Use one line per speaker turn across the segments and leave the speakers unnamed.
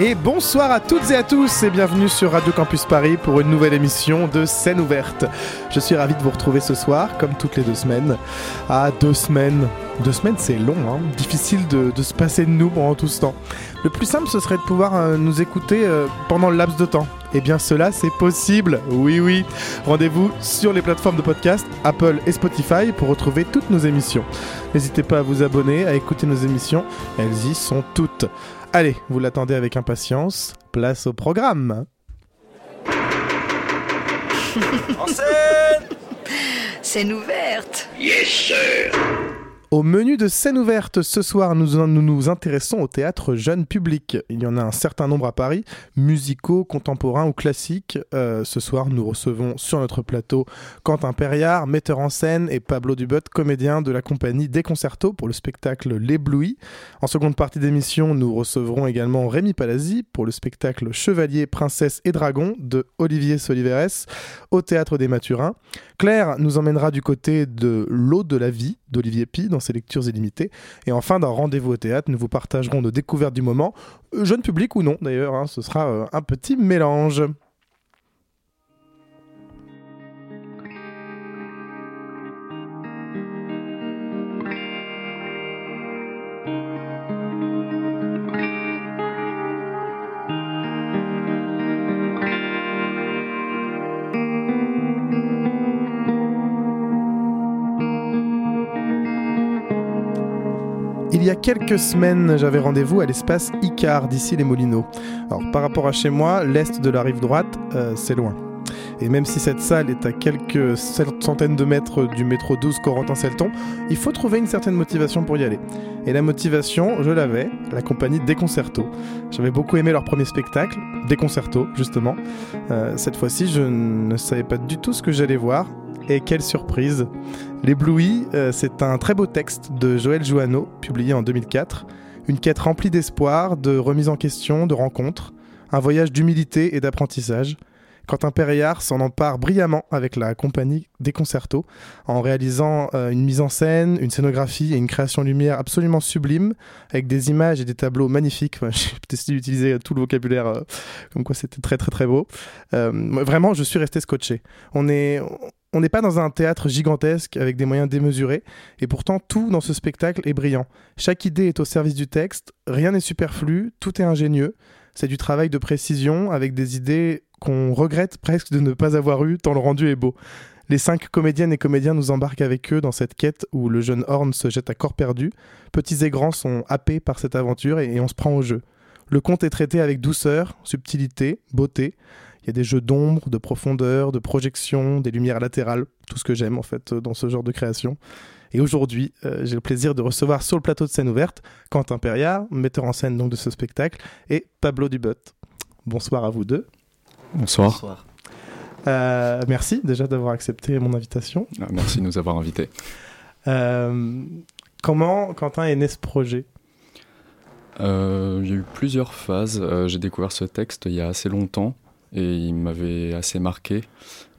Et bonsoir à toutes et à tous et bienvenue sur Radio Campus Paris pour une nouvelle émission de Scène ouverte. Je suis ravi de vous retrouver ce soir, comme toutes les deux semaines. Ah, deux semaines. Deux semaines, c'est long, hein. difficile de, se passer de nous pendant tout ce temps. Le plus simple, ce serait de pouvoir euh, nous écouter euh, pendant le laps de temps. Eh bien, cela, c'est possible. Oui, oui. Rendez-vous sur les plateformes de podcast Apple et Spotify pour retrouver toutes nos émissions. N'hésitez pas à vous abonner, à écouter nos émissions. Elles y sont toutes. Allez, vous l'attendez avec impatience. Place au programme.
En scène
Scène ouverte.
Yes, sir.
Au menu de scène ouverte, ce soir, nous nous, intéressons au théâtre jeune public. Il y en a un certain nombre à Paris, musicaux, contemporains ou classiques. Euh, ce soir, nous recevons sur notre plateau Quentin Perriard, metteur en scène, et Pablo Dubot, comédien de la compagnie Des Concertos pour le spectacle L'Ébloui. En seconde partie d'émission, nous recevrons également Rémi Palazzi pour le spectacle Chevalier, Princesse et Dragon de Olivier Soliveres au théâtre des Mathurins. Claire nous emmènera du côté de L'eau de la vie d'Olivier Pi dans ses lectures illimitées. Et enfin, dans Rendez-vous au théâtre, nous vous partagerons nos découvertes du moment, euh, jeune public ou non d'ailleurs, hein, ce sera euh, un petit mélange. Y a quelques semaines, j'avais rendez-vous à l'espace Icar d'ici les Molineaux. Alors par rapport à chez moi, l'est de la rive droite, euh, c'est loin. Et même si cette salle est à quelques centaines de mètres du métro 12 Corentin-Selton, il faut trouver une certaine motivation pour y aller. Et la motivation, je l'avais, la compagnie Des Concertos. J'avais beaucoup aimé leur premier spectacle, Des Concertos, justement. Euh, cette fois-ci, je ne savais pas du tout ce que j'allais voir. Et quelle surprise L'Ébloui, euh, c'est un très beau texte de Joël Jouanneau, publié en 2004. Une quête remplie d'espoir, de remise en question, de rencontres. Un voyage d'humilité et d'apprentissage. Quentin Perriard s'en empare brillamment avec la compagnie des concertos, en réalisant euh, une mise en scène, une scénographie et une création lumière absolument sublime, avec des images et des tableaux magnifiques. J'ai décidé d'utiliser tout le vocabulaire, euh, comme quoi c'était très très très beau. Vraiment, je suis resté scotché. On est, on n'est pas dans un théâtre gigantesque avec des moyens démesurés, et pourtant tout dans ce spectacle est brillant. Chaque idée est au service du texte, rien n'est superflu, tout est ingénieux. C'est du travail de précision avec des idées qu'on regrette presque de ne pas avoir eues tant le rendu est beau. Les cinq comédiennes et comédiens nous embarquent avec eux dans cette quête où le jeune Horn se jette à corps perdu. Petits et grands sont happés par cette aventure et, on se prend au jeu. Le conte est traité avec douceur, subtilité, beauté. Il y a des jeux d'ombre, de profondeur, de projection, des lumières latérales, tout ce que j'aime en fait dans ce genre de création. Et aujourd'hui, euh, j'ai le plaisir de recevoir sur le plateau de scène ouverte Quentin Perriard, metteur en scène donc de ce spectacle, et Pablo Dubot. Bonsoir à vous deux.
Bonsoir.
Euh, merci déjà d'avoir accepté mon invitation.
Ah, merci de nous avoir invités.
Euh, comment, Quentin, est né ce projet?
Euh, il y a eu plusieurs phases. Euh, J'ai découvert ce texte il y a assez longtemps et il m'avait assez marqué.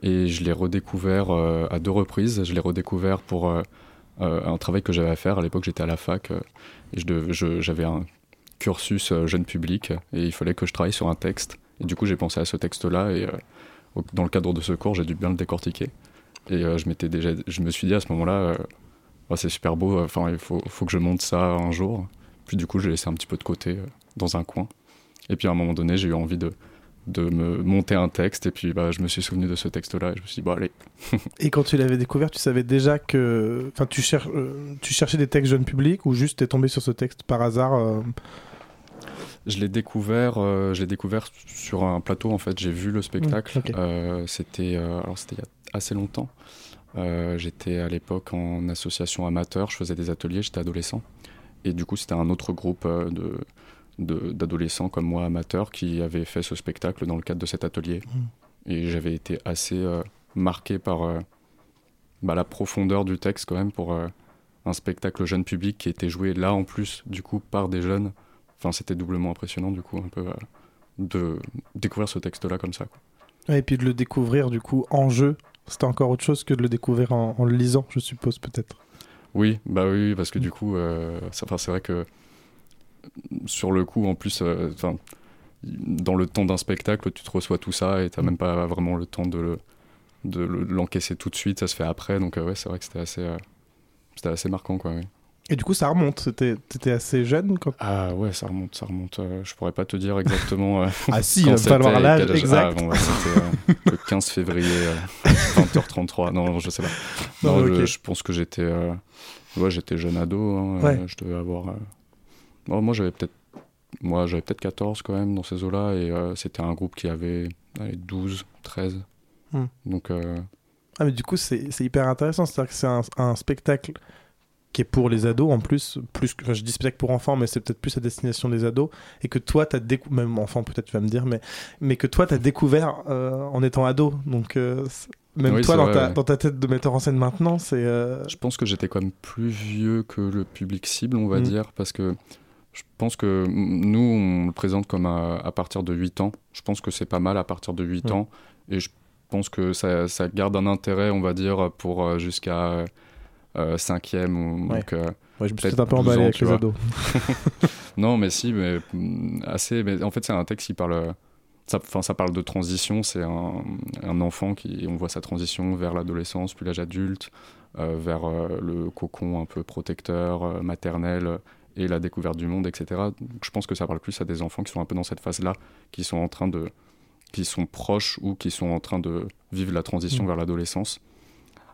Et je l'ai redécouvert euh, à deux reprises. Je l'ai redécouvert pour euh, euh, un travail que j'avais à faire. À l'époque, j'étais à la fac et j'avais un cursus jeune public et il fallait que je travaille sur un texte. Et du coup, j'ai pensé à ce texte-là et dans le cadre de ce cours, j'ai dû bien le décortiquer. Et je, m'étais déjà, je me suis dit à ce moment-là, Oh, c'est super beau, enfin, il faut, faut que je monte ça un jour. Puis du coup, j'ai laissé un petit peu de côté dans un coin. Et puis à un moment donné, j'ai eu envie de, de me monter un texte. Et puis bah, je me suis souvenu de ce texte-là. Et je me suis dit, bon, allez.
Et quand tu l'avais découvert, tu savais déjà que. Enfin, tu, cher- euh, tu cherchais des textes jeunes publics ou juste t'es tombé sur ce texte par hasard euh,
Je l'ai découvert, euh, je l'ai découvert sur un plateau. En fait, j'ai vu le spectacle.
Mm.
Euh, c'était, alors c'était il y a assez longtemps. J'étais à l'époque en association amateur. Je faisais des ateliers. J'étais adolescent. Et du coup, c'était un autre groupe de d'adolescents comme moi, amateurs, qui avaient fait ce spectacle dans le cadre de cet atelier.
Mm.
Et j'avais été assez euh, marqué par euh, bah, la profondeur du texte quand même pour euh, un spectacle jeune public qui était joué là en plus du coup par des jeunes. Enfin c'était doublement impressionnant du coup un peu de découvrir ce texte là comme ça. Quoi.
et puis de le découvrir du coup en jeu, c'était encore autre chose que de le découvrir en, en le lisant je suppose peut-être.
Oui, bah oui, parce que du coup, euh, c'est vrai que sur le coup, en plus, euh, dans le temps d'un spectacle, tu te reçois tout ça et tu n'as même pas vraiment le temps de le, de l'encaisser tout de suite, ça se fait après. Donc, euh, ouais, c'est vrai que c'était assez, euh, c'était assez marquant, quoi. Oui.
Et du coup, ça remonte. T'étais assez jeune quand...
Ah ouais, ça remonte, ça remonte. Euh, je pourrais pas te dire exactement.
ah si, il va falloir l'âge exact.
Ah, bon, c'était le 15 février, 20h33. Non, je sais pas. Non, je, je, pense que j'étais, ouais, j'étais jeune ado. Hein,
ouais.
je devais avoir. Oh, moi, j'avais peut-être, moi, j'avais peut-être 14 quand même dans ces eaux-là, et c'était un groupe qui avait allez, 12, 13.
Hmm.
Donc.
Ah mais du coup, c'est hyper intéressant. C'est-à-dire que c'est un, un spectacle qui est pour les ados en plus, plus enfin, je dis spectacle pour enfants, mais c'est peut-être plus à destination des ados, et que toi, tu as découvert, même enfant peut-être tu vas me dire, mais, mais que toi, tu as découvert euh, en étant ado. Donc, euh, même
oui,
toi, dans,
vrai,
ta,
ouais.
dans ta tête de metteur en scène maintenant, c'est. Euh...
Je pense que j'étais quand même plus vieux que le public cible, on va
Mm.
dire, parce que je pense que nous, on le présente comme à, à partir de 8 ans. Je pense que c'est pas mal à partir de 8
Mm.
ans, et je pense que ça, ça garde un intérêt, on va dire, pour euh, jusqu'à euh, cinquième. Ou,
Ouais.
donc, euh,
Ouais, je me suis
peut-être
un peu
12
emballé
ans,
avec les ados.
non, mais si, mais mm, assez. Mais en fait, c'est un texte qui parle. Ça, enfin, ça parle de transition. C'est un, un enfant qui, on voit sa transition vers l'adolescence, puis l'âge adulte, euh, vers euh, le cocon un peu protecteur, maternel, et la découverte du monde, etc. Donc, je pense que ça parle plus à des enfants qui sont un peu dans cette phase-là, qui sont en train de, qui sont proches ou qui sont en train de vivre la transition
Mm.
vers l'adolescence.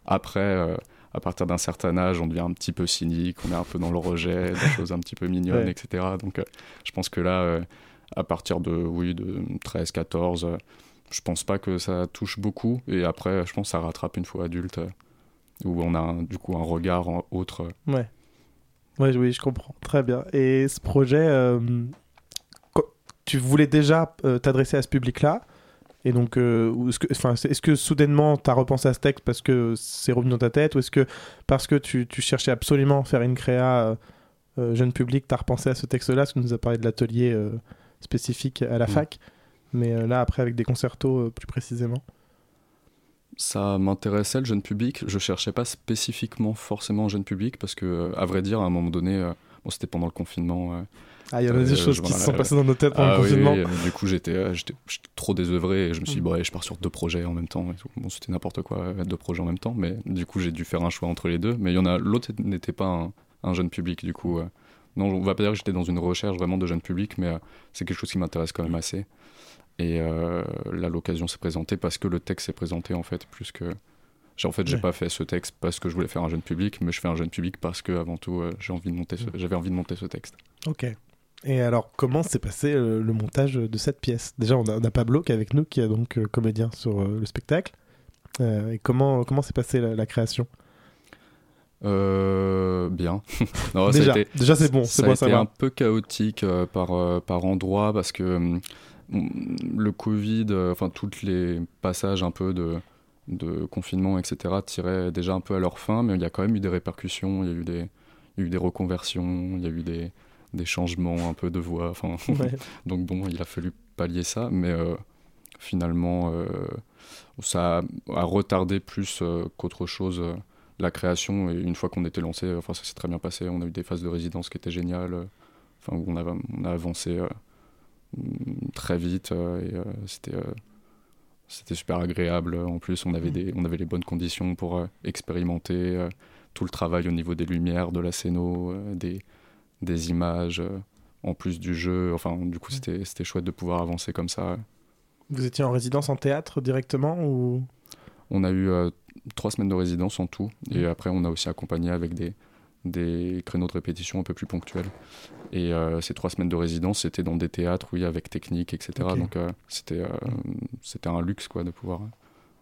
Après. euh, à partir d'un certain âge, on devient un petit peu cynique, on est un peu dans le rejet, des choses un petit peu mignonnes,
Ouais.
etc. Donc, euh, je pense que là, euh, à partir de, oui, de 13, 14, euh, je pense pas que ça touche beaucoup. Et après, je pense que ça rattrape une fois adulte, où on a un- du coup un regard en- autre.
Ouais. Ouais, oui, je comprends. Très bien. Et ce projet, euh, tu voulais déjà euh, t'adresser à ce public-là? Et donc, euh, est-ce que, enfin, soudainement tu as repensé à ce texte parce que c'est revenu dans ta tête? Ou est-ce que parce que tu, tu cherchais absolument à faire une créa jeune public, tu as repensé à ce texte-là? Parce que nous as parlé de l'atelier spécifique à la
Mm.
fac, mais là après avec des concertos plus précisément.
Ça m'intéressait le jeune public. Je cherchais pas spécifiquement forcément un jeune public, parce que, euh, à vrai dire, à un moment donné, euh, bon, c'était pendant le confinement. euh,
Ah, il y en a
Euh,
des choses
je-
qui se sont passées dans nos têtes pendant
Ah
le
oui,
confinement.
oui, euh, du coup, j'étais euh, trop désœuvré et je me suis dit,
Mm.
je pars sur deux projets en même temps. et tout. Bon, c'était n'importe quoi, euh, deux projets en même temps, mais du coup, j'ai dû faire un choix entre les deux. Mais il y en a, l'autre n'était pas un, un jeune public, du coup. euh. non, on va pas dire que j'étais dans une recherche vraiment de jeune public, mais euh, c'est quelque chose qui m'intéresse quand même assez. Et euh, là, l'occasion s'est présentée parce que le texte s'est présenté, en fait, plus que. En fait, j'ai
Ouais.
pas fait ce texte parce que je voulais faire un jeune public, mais je fais un jeune public parce que, avant tout, euh, j'ai envie de monter ce- j'avais envie de monter ce texte.
Ok. Et alors, comment s'est passé euh, le montage de cette pièce? Déjà, on a, on a Pablo qui est avec nous, qui est donc comédien sur le spectacle. Et comment comment s'est passée la, la création?
Euh, bien. Non, ça
Déjà, c'est bon,
ça
c'est
a
bon à
été
savoir.
un peu chaotique euh, par, euh, par endroits parce que hum, le Covid, euh, enfin tous les passages un peu de, de confinement, etc., tiraient déjà un peu à leur fin, mais il y a quand même eu des répercussions, il y a eu des, il y a eu des reconversions, il y a eu des, des changements un peu de voix. Enfin,
Ouais.
donc bon, il a fallu pallier ça, mais euh, finalement, euh, ça a, a retardé plus euh, qu'autre chose la création. Et une fois qu'on était lancé, enfin, ça s'est très bien passé. On a eu des phases de résidence qui étaient géniales, enfin, où on a, on a avancé mm, très vite euh, et euh, c'était. euh, c'était super agréable. En plus, on avait,
Mm.
des, on avait les bonnes conditions pour euh, expérimenter euh, tout le travail au niveau des lumières, de la scéno, euh, des, des images, en plus du jeu. Enfin, du coup, c'était c'était chouette de pouvoir avancer comme ça.
Vous étiez en résidence en théâtre directement ou?
On a eu trois semaines de résidence en tout,
Mm.
et après, on a aussi accompagné avec des, des créneaux de répétition un peu plus ponctuels. Et euh, ces trois semaines de résidence, c'était dans des théâtres, oui, avec technique, etc. Donc, euh, c'était euh, c'était un luxe, quoi, de pouvoir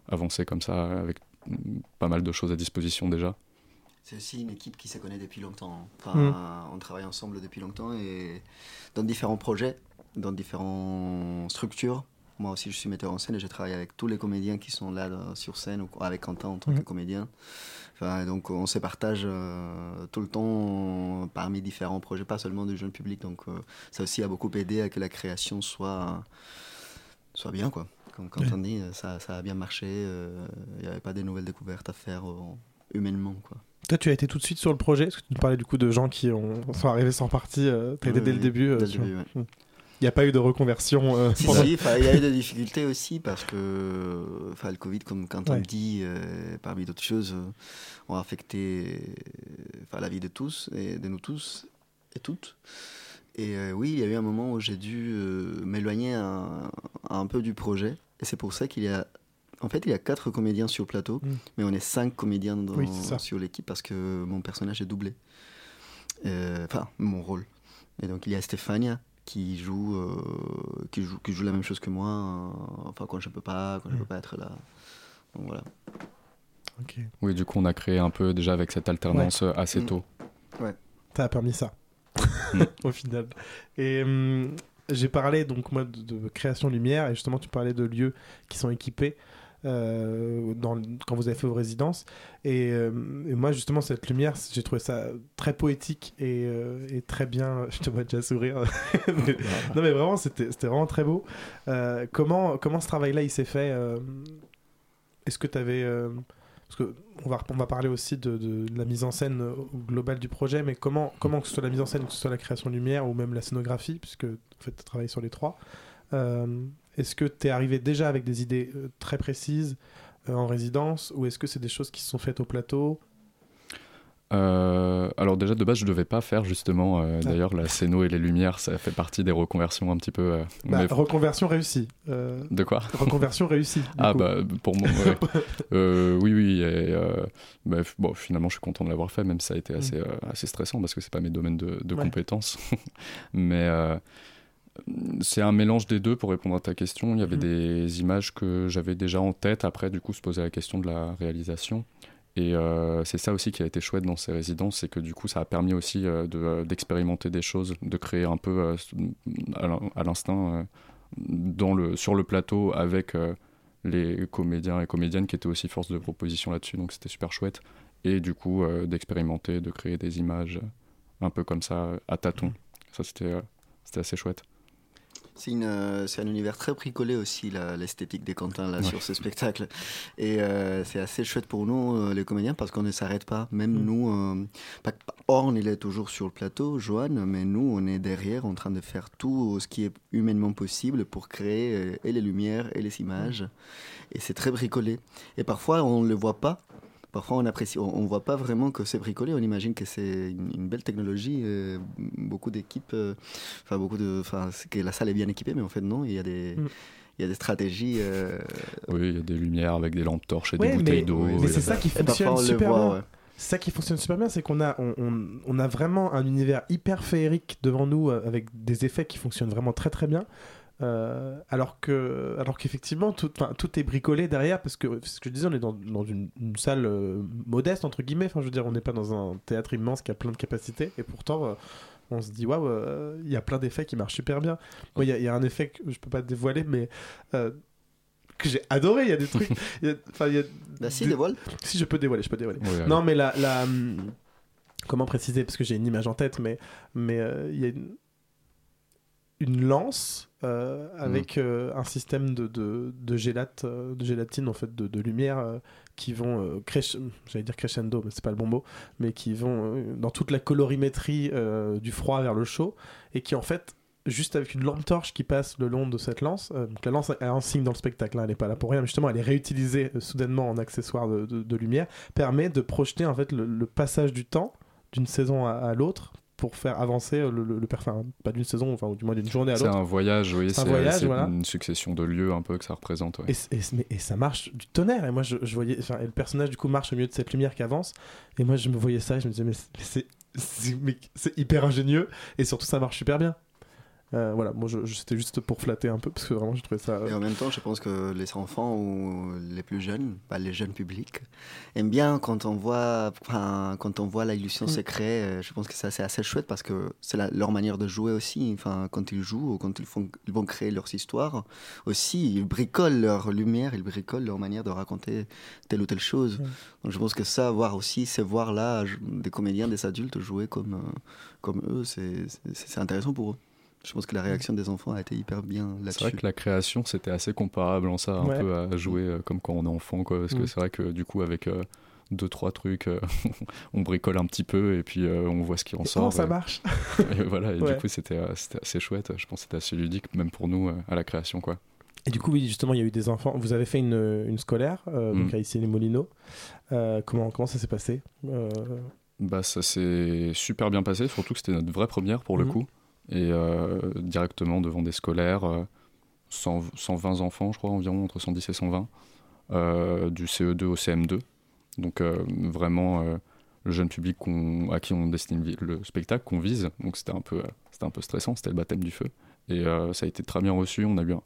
avancer comme ça, avec mm, pas mal de choses à disposition déjà.
C'est aussi une équipe qui se connaît depuis longtemps. Enfin,
Mm.
On travaille ensemble depuis longtemps et dans différents projets, dans différentes structures. Moi aussi, je suis metteur en scène et je travaille avec tous les comédiens qui sont là sur scène ou avec Quentin en tant
Mhm.
que comédien. Enfin, donc, on se partage euh, tout le temps parmi différents projets, pas seulement du jeune public. Donc, euh, ça aussi a beaucoup aidé à que la création soit, soit bien, quoi. Comme quand
Ouais.
on dit, ça, ça a bien marché. euh, Il n'y avait pas de nouvelles découvertes à faire humainement, quoi.
Toi, tu as été tout de suite sur le projet Parce que tu nous parlais du coup de gens qui ont, sont arrivés sans partie. euh,
Oui,
dès le début. euh,
dès le
sur-
début, ouais.
Il n'y a pas eu de reconversion euh,
Si,
pendant-
si, enfin, il y a eu des difficultés aussi parce que le Covid, comme quand on
Ouais.
dit, euh, parmi d'autres choses, euh, ont affecté la vie de tous et de nous tous et toutes. Et euh, oui, il y a eu un moment où j'ai dû m'éloigner un, un peu du projet. Et c'est pour ça qu'il y a. En fait, il y a quatre comédiens sur le plateau,
Mm.
mais on est cinq comédiens dans-
Oui,
sur l'équipe parce que mon personnage est doublé. Enfin, mon rôle. Et donc, il y a Stéphania qui joue, euh, qui joue, qui joue la même chose que moi, euh, enfin, quand je peux pas, quand je
Mm.
peux pas être là. Donc voilà.
Ok.
Oui, du coup, on a créé un peu déjà avec cette alternance euh, assez
Mm.
tôt.
Ça a permis ça,
Mm.
au final. Et hum, j'ai parlé donc moi de, de création lumière et justement tu parlais de lieux qui sont équipés dans, quand vous avez fait vos résidences. Et, euh, et moi justement cette lumière, j'ai trouvé ça très poétique et, euh, très bien. Je te vois déjà sourire. Non mais vraiment c'était vraiment très beau. Euh, comment comment ce travail-là il s'est fait euh, Est-ce que tu avais parce que on va, on va parler aussi de, la mise en scène euh, globale du projet, mais comment, comment que ce soit la mise en scène, que ce soit la création de lumière ou même la scénographie, puisque en fait, tu travailles sur les trois, euh, est-ce que tu es arrivé déjà avec des idées euh, très précises euh, en résidence, ou est-ce que c'est des choses qui se sont faites au plateau?
Euh, alors déjà de base je devais pas faire justement euh,
Ah.
d'ailleurs la scéno et les lumières ça fait partie des reconversions un petit peu euh,
bah,
mais-
Reconversion réussie.
De quoi?
reconversion réussie.
ah
coup.
bah pour moi ouais. Oui oui et, bah, bon finalement je suis content de l'avoir fait même si ça a été assez, euh, assez stressant parce que c'est pas mes domaines de, de
Mm. Ouais.
compétences mais c'est un mélange des deux pour répondre à ta question il y avait
Mhm.
des images que j'avais déjà en tête après du coup se poser la question de la réalisation et euh, c'est ça aussi qui a été chouette dans ces résidences, c'est que du coup ça a permis aussi euh, de, euh, d'expérimenter des choses, de créer un peu à l'in- à l'instinct dans le, sur le plateau avec les comédiens et comédiennes qui étaient aussi force de proposition là-dessus, donc c'était super chouette. Et du coup d'expérimenter, de créer des images un peu comme ça à tâtons. Ça c'était, c'était assez chouette.
C'est euh, c'est un univers très bricolé aussi, l'esthétique des Quentin là,
Ouais.
sur ce spectacle. Et euh, c'est assez chouette pour nous, euh, les comédiens, parce qu'on ne s'arrête pas. Même
Mm.
nous, pas Orne, il est toujours sur le plateau, Joanne, mais nous, on est derrière en train de faire tout ce qui est humainement possible pour créer et les lumières et les images. Et c'est très bricolé. Et parfois, on ne le voit pas. Parfois, on apprécie, on, on voit pas vraiment que c'est bricolé. On imagine que c'est une, une belle technologie, euh, beaucoup d'équipes, euh, enfin beaucoup de, enfin, c'est que la salle est bien équipée, mais en fait non, il y a des,
Mm.
il y a des stratégies. euh,
Oui, il y a des lumières avec des lampes torches et
Ouais,
des bouteilles d'eau.
mais c'est ça qui fonctionne super
voit,
bien.
ouais.
Ça qui fonctionne super bien, c'est qu'on a, on, on- on a vraiment un univers hyper féerique devant nous avec des effets qui fonctionnent vraiment très très bien. Euh, alors que, alors qu'effectivement tout, enfin, tout est bricolé derrière parce que ce que je disais, on est dans, dans une, une salle euh, modeste entre guillemets. Enfin, je veux dire, on n'est pas dans un théâtre immense qui a plein de capacités et pourtant. euh, on se dit waouh, euh, il y a plein d'effets qui marchent super bien. Moi, il y a- il y, a un effet que je peux pas dévoiler, mais euh, que j'ai adoré. Il y a des trucs. y a- Enfin, il y a
Bah, si,
des-
dévoile.
si je peux dévoiler, je peux dévoiler.
Ouais,
Non, mais la, la, hum, comment préciser? Parce que j'ai une image en tête, mais mais euh, il y a une, une lance euh, avec euh, un système de, de, de gélate, euh, de gélatine en fait, de, de lumière euh, qui vont j'allais dire crescendo, mais c'est pas le bon mot, mais qui vont dans toute la colorimétrie du froid vers le chaud et qui en fait juste avec une lampe torche qui passe le long de cette lance. donc la lance a un signe dans le spectacle, hein, elle n'est pas là pour rien, mais justement elle est réutilisée soudainement en accessoire de, lumière, permet de projeter en fait le, le passage du temps d'une saison à, à l'autre pour faire avancer le, le, enfin, pas d'une saison, enfin ou du moins d'une journée à
C'est un voyage, oui.
C'est voilà.
une succession de lieux un peu que ça représente. ouais.
Et, et c- mais- et ça marche du tonnerre. Et moi, je, je voyais, enfin, et le personnage du coup marche au milieu de cette lumière qui avance. Et moi, je me voyais ça et je me disais, mais c'est hyper ingénieux et surtout ça marche super bien. Euh, voilà, moi je, je- c'était juste pour flatter un peu parce que vraiment j'ai trouvé ça.
Et en même temps, je pense que les enfants ou les plus jeunes, pas les jeunes publics, aiment bien quand on voit, enfin, quand on voit l'illusion
Mm.
secret. euh, Je pense que ça c'est assez chouette parce que c'est la- leur manière de jouer aussi. Enfin, quand ils jouent ou quand ils, font, ils vont créer leurs histoires, aussi ils bricolent leur lumière, ils bricolent leur manière de raconter telle ou telle chose.
Mm.
Donc je pense que ça, voir aussi, c'est voir là des comédiens, des adultes jouer comme, euh, comme eux, c'est c'est- c'est intéressant pour eux. Je pense que la réaction des enfants a été hyper bien
C'est
là-dessus.
vrai que la création, c'était assez comparable en ça, un
Ouais.
peu à jouer euh, comme quand on est enfant, quoi. Parce que
Mm.
c'est vrai que du coup, avec euh, deux, trois trucs, euh, on bricole un petit peu et puis euh, on voit ce qui en
Et
sort.
ça
et-
marche?
et voilà, et
Ouais.
du coup, c'était euh, c'était assez chouette. Je pense que c'était assez ludique, même pour nous, euh, à la création, quoi.
Et du coup, oui, justement, il y a eu des enfants. Vous avez fait une, une scolaire, euh, donc à ici les Molinos. Euh, comment, comment ça s'est passé? Euh,
Bah, ça s'est super bien passé, surtout que c'était notre vraie première pour le
Mhm.
coup. Et euh, directement devant des scolaires, euh, 100 120 enfants, je crois, environ, entre 110 et 120, euh, du CE2 au CM2. Donc euh, vraiment euh, le jeune public à qui on destine le spectacle, qu'on vise. Donc c'était un, peu, euh, un peu stressant, c'était le baptême du feu. Et euh, ça a été très bien reçu. On a eu un,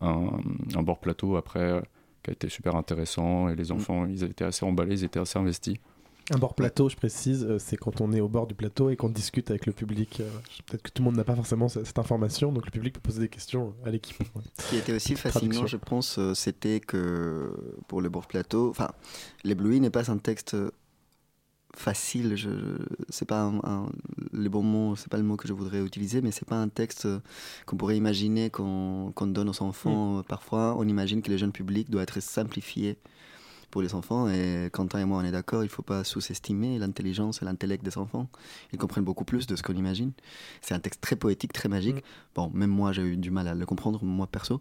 un, un bord plateau après euh, qui a été super intéressant. Et les enfants, ils étaient assez emballés, ils étaient assez investis.
Un bord plateau, je précise, euh, c'est quand on est au bord du plateau et qu'on discute avec le public. Euh, Peut-être que tout le monde n'a pas forcément ce- cette information, donc le public peut poser des questions à l'équipe. Ouais.
Ce qui était aussi fascinant, je pense, euh, c'était que pour le bord plateau, enfin, l'ébloui n'est pas un texte facile. Je, c'est pas un, un- le bon mot, c'est pas le mot que je voudrais utiliser, mais c'est pas un texte qu'on pourrait imaginer qu'on, qu'on donne aux enfants. Euh, Parfois, on imagine que le jeune public doit être simplifié pour les enfants. Et Quentin et moi, on est d'accord, il faut pas sous-estimer l'intelligence et l'intellect des enfants. Ils comprennent beaucoup plus de ce qu'on imagine. C'est un texte très poétique, très magique.
Mm.
Bon, même moi, j'ai eu du mal à le comprendre, moi perso.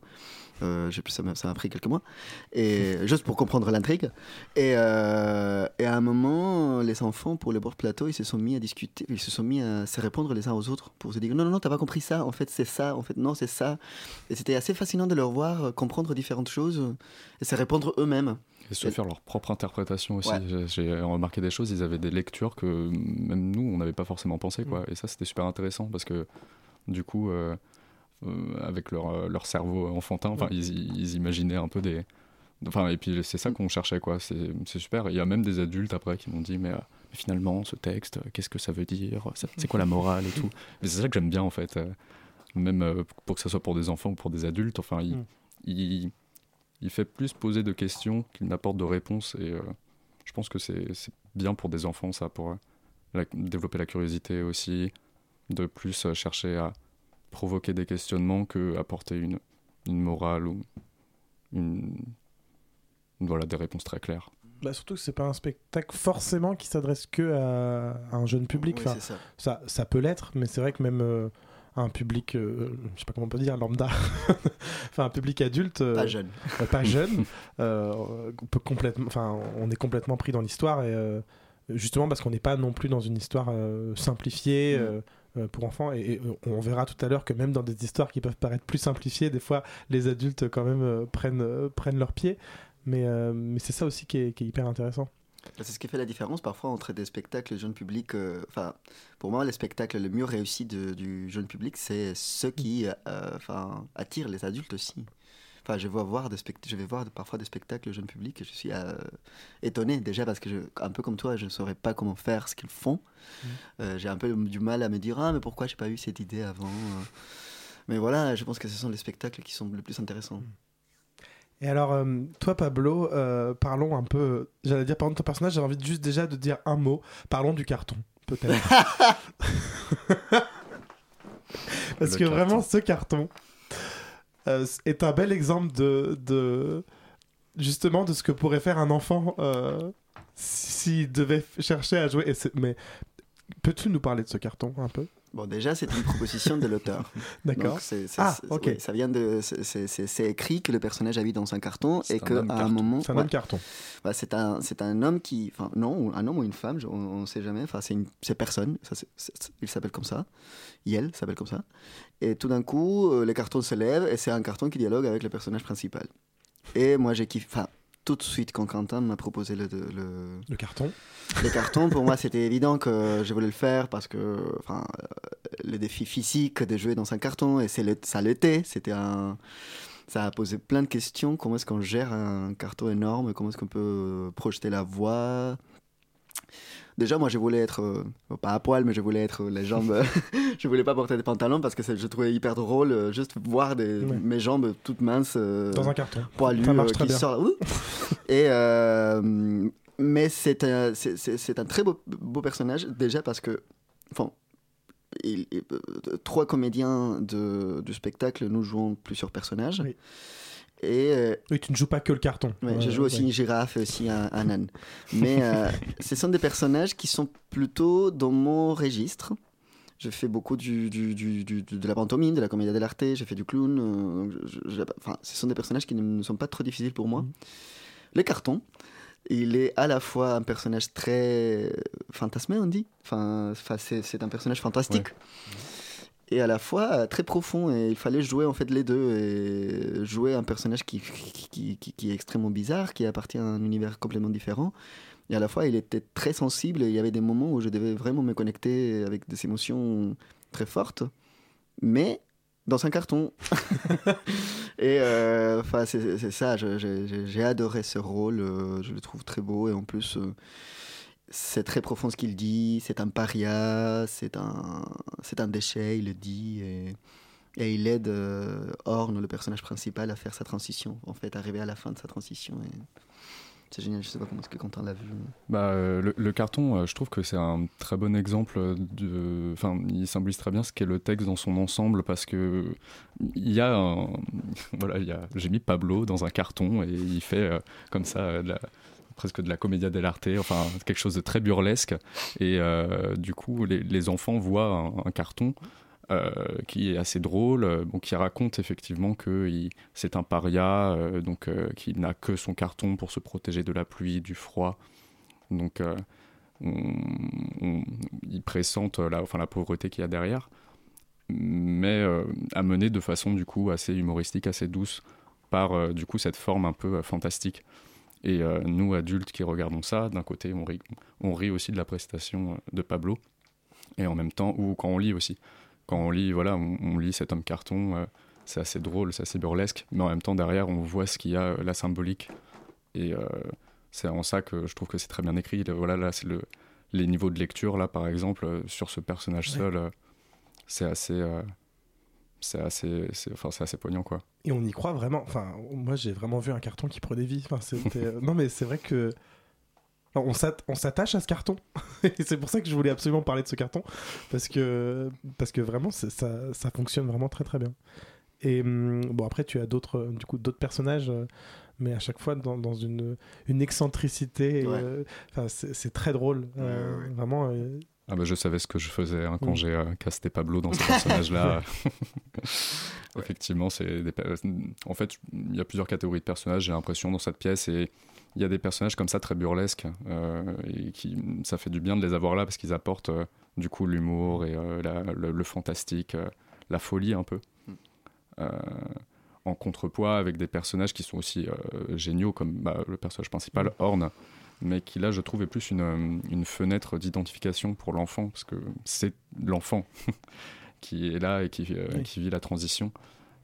Euh, ça m'a pris quelques mois. Et juste pour comprendre l'intrigue. Et, euh, et à un moment, les enfants, pour le bord plateau, ils se sont mis à discuter, ils se sont mis à se répondre les uns aux autres pour se dire non, non, non, t'as pas compris ça, en fait, c'est ça, en fait, non, c'est ça. Et c'était assez fascinant de leur voir comprendre différentes choses et se répondre eux-mêmes.
Et se faire leur propre interprétation aussi.
Ouais.
J'ai- remarqué des choses, ils avaient des lectures que même nous, on n'avait pas forcément pensé. Quoi.
Mm.
Et ça, c'était super intéressant parce que du coup, euh, euh, avec leur, euh, leur cerveau enfantin,
Mm.
ils, ils imaginaient un peu des. Enfin, et puis c'est ça qu'on cherchait, quoi. C'est super. Il y a même des adultes après qui m'ont dit, mais, euh, finalement, ce texte, qu'est-ce que ça veut dire? C'est quoi la morale et tout? Mais c'est ça que j'aime bien en fait. Même pour que ce soit pour des enfants ou pour des adultes, enfin, il,
Mm.
il, il fait plus poser de questions qu'il n'apporte de réponses. Et euh, je pense que c'est bien pour des enfants, ça, pour euh, la- développer la curiosité aussi, de plus euh, chercher à provoquer des questionnements que apporter une, une morale ou une, voilà, des réponses très claires.
Bah, surtout que c'est pas un spectacle forcément qui s'adresse que à, un jeune public.
Oui,
Enfin,
c'est ça.
ça, ça peut l'être, mais c'est vrai que même euh, un public, euh, je sais pas comment on peut dire, lambda, enfin un public adulte, euh,
Pas jeune.
euh, pas jeune, euh, on peut complètement, enfin on est complètement pris dans l'histoire et justement parce qu'on n'est pas non plus dans une histoire simplifiée.
Mm.
pour enfants et, et on verra tout à l'heure que même dans des histoires qui peuvent paraître plus simplifiées des fois les adultes quand même euh, prennent, euh, prennent leur pied mais, euh, mais c'est ça aussi qui est, qui est hyper intéressant
C'est ce qui fait la différence parfois entre des spectacles jeune public. euh, Enfin, pour moi, les spectacles le mieux réussis de- du jeune public, c'est ceux qui euh, enfin, attirent les adultes aussi. Enfin, je vais voir, des spect- je vais voir parfois des spectacles jeune public et je suis euh, étonné déjà parce que, je, un peu comme toi, je ne saurais pas comment faire ce qu'ils font. Euh, j'ai un peu du mal à me dire ah mais pourquoi j'ai pas eu cette idée avant. Mais voilà, je pense que ce sont les spectacles qui sont le plus intéressants.
Et alors, euh, toi, Pablo, euh, parlons un peu. J'allais dire, parlons de ton personnage, j'ai envie juste déjà de dire un mot. Parlons du carton, peut-être. Parce
Le
que
carton.
vraiment, ce carton euh, est un bel exemple de, de. Justement, de ce que pourrait faire un enfant euh, s'il devait chercher à jouer. Et mais peux-tu nous parler de ce carton un peu?
Bon, déjà, c'est une proposition de l'auteur.
D'accord. Ah, ok.
oui, ça vient de. c'est- écrit que le personnage habite dans un carton et qu'à un
carton.
moment.
C'est un
ouais,
homme carton.
bah, c'est un, c'est un homme qui. Enfin, non, un homme ou une femme, on ne sait jamais. Enfin, c'est une- c'est personne. Ça, il s'appelle comme ça. Yel s'appelle comme ça. Et tout d'un coup, euh, les cartons se lèvent et c'est un carton qui dialogue avec le personnage principal. Et moi, j'ai kiffé. Enfin, tout de suite, quand Quentin m'a proposé le, le,
Le carton.
les cartons, pour moi, c'était évident que je voulais le faire parce que, enfin, le défi physique de jouer dans un carton, et le, ça l'était. C'était un, ça a posé plein de questions. Comment est-ce qu'on gère un carton énorme? Comment est-ce qu'on peut projeter la voix Déjà, moi, je voulais être, euh, pas à poil, mais je voulais être les jambes. je voulais pas porter des pantalons parce que je trouvais hyper drôle euh, juste voir des,
Ouais.
mes jambes toutes minces. euh,
Dans un carton.
poilu
Ça marche très
qui
bien.
Et mais c'est un, c'est- un très beau, beau personnage déjà parce que, enfin, il- il- trois comédiens de, du spectacle nous jouons plusieurs personnages.
Oui.
Et euh,
Oui, tu ne joues pas que le carton.
Ouais,
Ouais,
je joue aussi une girafe et aussi un, un âne. Mais euh, ce sont des personnages qui sont plutôt dans mon registre. Je fais beaucoup du, du- du- du- de la pantomime, de la comédia dell'arte, j'ai fait du clown. euh, donc je- je- enfin, ce sont des personnages qui ne, ne sont pas trop difficiles pour moi.
Mhm.
Le carton, il est à la fois un personnage très fantasmé, on dit. Enfin, c'est un personnage fantastique. Et à la fois euh, très profond, et il fallait jouer en fait les deux, et jouer un personnage qui, qui, qui- est extrêmement bizarre, qui appartient à un univers complètement différent, et à la fois il était très sensible, et il y avait des moments où je devais vraiment me connecter avec des émotions très fortes, mais dans un carton. et euh, enfin, c'est ça, j'ai adoré ce rôle, euh, je le trouve très beau, et en plus, c'est très profond ce qu'il dit, c'est un paria, c'est un, un déchet, il le dit, et, et il aide euh, Orne, le personnage principal, à faire sa transition, en fait, arriver à la fin de sa transition. C'est génial, je sais pas comment est-ce que Quentin l'a vu.
Bah, euh, le, carton, euh, je trouve que c'est un très bon exemple de. Enfin, il symbolise très bien ce qu'est le texte dans son ensemble parce que il y a. Voilà, a. J'ai mis Pablo dans un carton et il fait comme ça de la- presque de la commedia dell'arte, enfin quelque chose de très burlesque. Et euh, du coup, les, enfants voient un, carton. euh, qui est assez drôle, euh, qui raconte effectivement que c'est un paria, euh, donc euh, qui n'a que son carton pour se protéger de la pluie, du froid, donc, on- on- la, enfin, la pauvreté qu'il y a derrière, mais amenée de façon du coup assez humoristique, assez douce, par du coup cette forme un peu fantastique. Et euh, nous, adultes qui regardons ça, d'un côté, on rit, on rit aussi de la prestation de Pablo, et en même temps, ou quand on lit aussi. Quand on lit, voilà, on, on lit cet homme carton, euh, c'est assez drôle, c'est assez burlesque, mais en même temps, derrière, on voit ce qu'il y a, euh, la symbolique. Et euh, c'est en ça que je trouve que c'est très bien écrit. Voilà, là, c'est le, les niveaux de lecture, là, par exemple, sur ce personnage
Ouais.
seul, c'est assez. C'est assez, c'est, enfin, c'est assez poignant, quoi.
Et on y croit vraiment. Enfin, moi, j'ai vraiment vu un carton qui prenait vie. Enfin, c'était... euh, non, mais c'est vrai que. Alors, on s'at- on s'attache à ce carton. Et c'est pour ça que je voulais absolument parler de ce carton. Parce que, parce que vraiment, ça, ça fonctionne vraiment très très bien. Et hum, bon, après, tu as d'autres, du coup, d'autres personnages, euh, mais à chaque fois dans, dans une, une excentricité.
Ouais.
euh, Enfin, c'est, c'est très drôle. euh,
Ouais, ouais, ouais.
Vraiment. euh,
Ah bah, je savais ce que je faisais hein, quand
Mm.
j'ai euh, casté Pablo dans ce personnage-là. Effectivement, c'est des en fait, il y a plusieurs catégories de personnages, j'ai l'impression, dans cette pièce. Et il y a des personnages comme ça, très burlesques. euh, et qui, ça fait du bien de les avoir là parce qu'ils apportent euh, du coup l'humour et euh, la- le, le fantastique, la folie un peu.
Mm.
En contrepoids avec des personnages qui sont aussi géniaux, comme bah, le personnage principal, Horn, mais qui là, je trouve, est plus une, euh, une fenêtre d'identification pour l'enfant, parce que c'est l'enfant qui est là et qui, euh,
Oui.
qui vit la transition.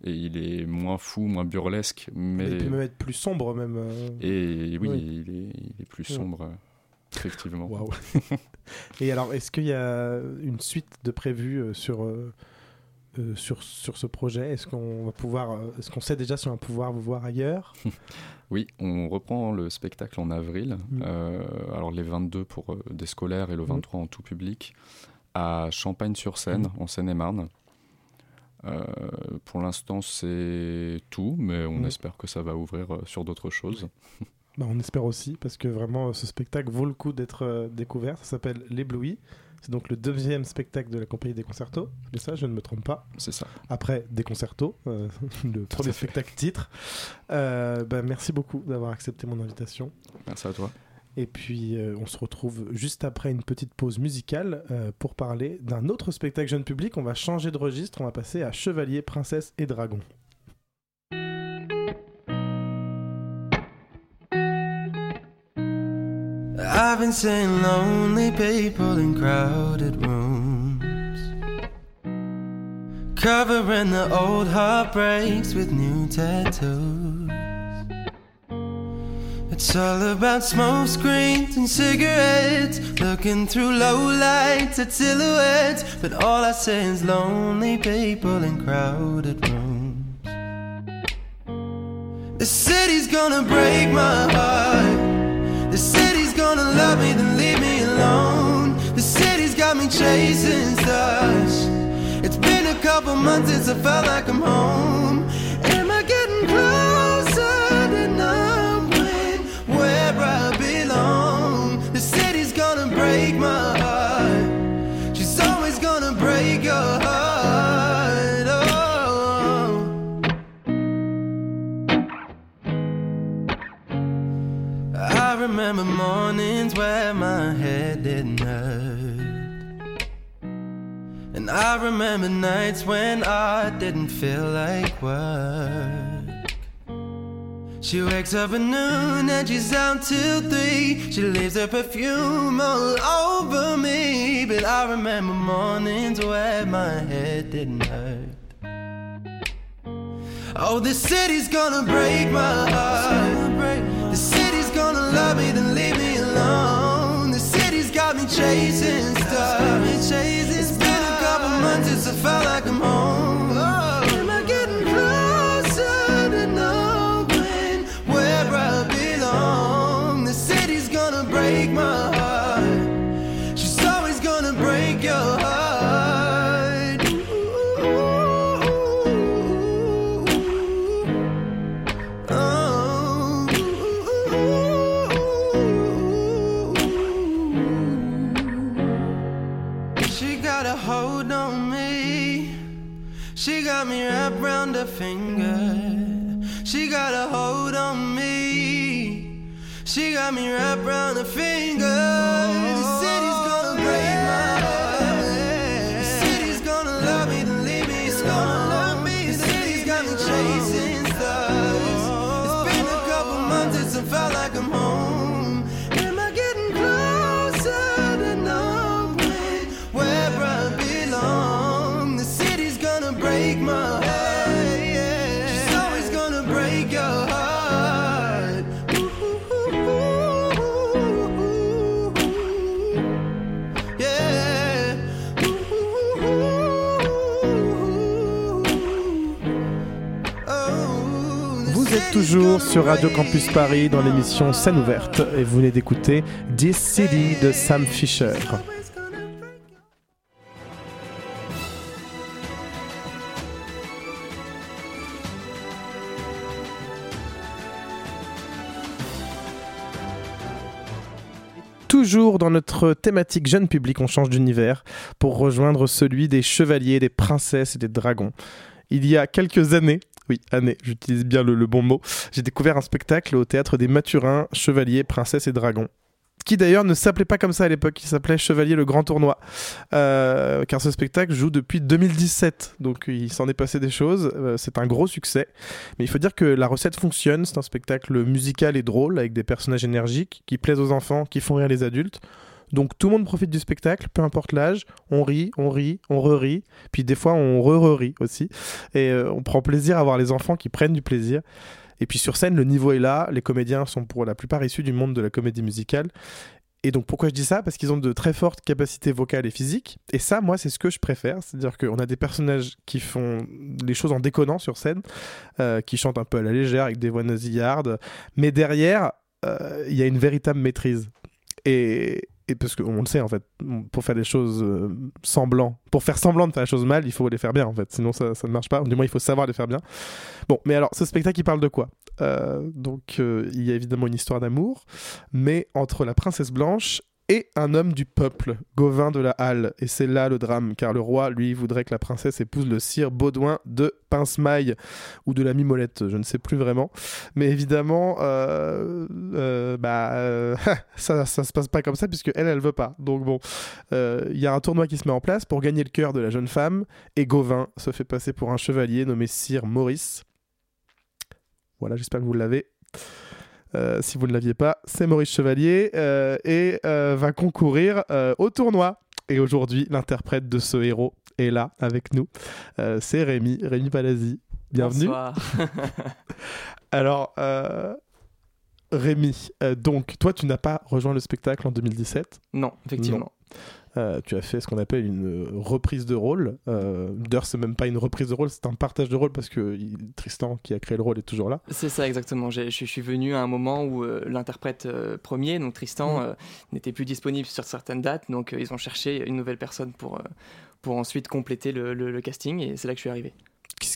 Et il est moins fou, moins burlesque, mais.
Il peut même être plus sombre, même. euh,
Et oui,
Oui.
Il, est, il est plus sombre, effectivement.
Waouh. Et alors, est-ce qu'il y a une suite de prévues sur, euh, sur, sur ce projet? Est-ce qu'on va pouvoir, euh, est-ce qu'on sait déjà si on va pouvoir vous voir ailleurs?
Oui, on reprend le spectacle en avril.
Mm.
Euh, alors les 22 pour euh, des scolaires et le 23 en tout public à Champagne-sur-Seine,
Mm.
en Seine-et-Marne. Euh, pour l'instant, c'est tout, mais on espère que ça va ouvrir euh, sur d'autres choses.
Bah, On espère aussi, parce que vraiment, ce spectacle vaut le coup d'être euh, découvert. Ça s'appelle L'Ébloui. C'est donc le deuxième spectacle de la compagnie des concertos. Mais ça, je ne me trompe pas.
C'est ça.
Après des concertos, euh, le premier spectacle titre. Euh, bah, merci beaucoup d'avoir accepté mon invitation.
Merci à toi.
Et puis, euh, on se retrouve juste après une petite pause musicale euh, pour parler d'un autre spectacle jeune public. On va changer de registre, on va passer à Chevalier, Princesse et Dragon.
I've been seeing lonely people in crowded rooms. Covering the old heartbreaks with new tattoos. It's all about smoke screens and cigarettes. Looking through low lights at silhouettes. But all I see is lonely people in crowded rooms. The city's gonna break my heart. Gonna love me, then leave me alone. The city's got me chasing stars. It's been a couple months since I felt like I'm home. I remember nights when I didn't feel like work. She wakes up at noon and she's out till three. She leaves her perfume all over me. But I remember mornings where my head didn't hurt. Oh, the city's gonna break my heart. The city's gonna love me, then leave me alone. The city's got me chasing stars.
Toujours sur Radio Campus Paris dans l'émission Scène ouverte et vous venez d'écouter This City de Sam Fisher. Toujours dans notre thématique jeune public, on change d'univers pour rejoindre celui des chevaliers, des princesses et des dragons. Il y a quelques années, oui, années, j'utilise bien le, le bon mot, j'ai découvert un spectacle au théâtre des Mathurins, Chevaliers, Princesses et Dragons. Qui d'ailleurs ne s'appelait pas comme ça à l'époque, il s'appelait Chevalier le Grand Tournoi. Euh, car ce spectacle joue depuis 2017, donc il s'en est passé des choses, euh, c'est un gros succès. Mais il faut dire que la recette fonctionne, c'est un spectacle musical et drôle, avec des personnages énergiques, qui plaisent aux enfants, qui font rire les adultes. Donc tout le monde profite du spectacle, peu importe l'âge. On rit, on rit, on re-rit. Puis des fois, on re-re-rit aussi. Et euh, on prend plaisir à voir les enfants qui prennent du plaisir. Et puis sur scène, le niveau est là. Les comédiens sont pour la plupart issus du monde de la comédie musicale. Et donc pourquoi je dis ça? Parce qu'ils ont de très fortes capacités vocales et physiques. Et ça, moi, c'est ce que je préfère. C'est-à-dire qu'on a des personnages qui font les choses en déconnant sur scène, euh, qui chantent un peu à la légère avec des voix nasillardes. Mais derrière, euh, il y a une véritable maîtrise. Et, et parce qu'on le sait en fait, pour faire des choses euh, semblant, pour faire semblant de faire les choses mal, il faut les faire bien en fait, sinon ça, ça ne marche pas. Du moins, il faut savoir les faire bien. Bon, mais alors, ce spectacle, il parle de quoi? Euh, Donc, euh, il y a évidemment une histoire d'amour, mais entre la princesse blanche et un homme du peuple, Gauvin de la Halle. Et c'est là le drame, car le roi, lui, voudrait que la princesse épouse le sire Baudouin de Pincemaille, ou de la Mimolette, je ne sais plus vraiment. Mais évidemment, euh, euh, bah, euh, ça, ça se passe pas comme ça, puisque elle, elle veut pas. Donc bon, il y a un tournoi qui se met en place pour gagner le cœur de la jeune femme, et Gauvin se fait passer pour un chevalier nommé sire Maurice. Voilà, j'espère que vous l'avez. Euh, si vous ne l'aviez pas, c'est Maurice Chevalier euh, et euh, va concourir au tournoi. Et aujourd'hui, l'interprète de ce héros est là avec nous. C'est Rémi, Rémi Palazzi. Bienvenue.
Bonsoir.
Alors, euh, Rémi, euh, donc toi tu n'as pas rejoint le spectacle en 2017.
Non, effectivement.
Euh, tu as fait ce qu'on appelle une reprise de rôle. Euh, D'ailleurs, c'est même pas une reprise de rôle, c'est un partage de rôle parce que il- Tristan, qui a créé le rôle, est toujours là.
C'est ça exactement. Je je suis venu à un moment où euh, l'interprète euh, premier, donc Tristan,
Mm.
euh, n'était plus disponible sur certaines dates, donc euh, ils ont cherché une nouvelle personne pour, euh, pour ensuite compléter le, le- le casting, et c'est là que je suis arrivé.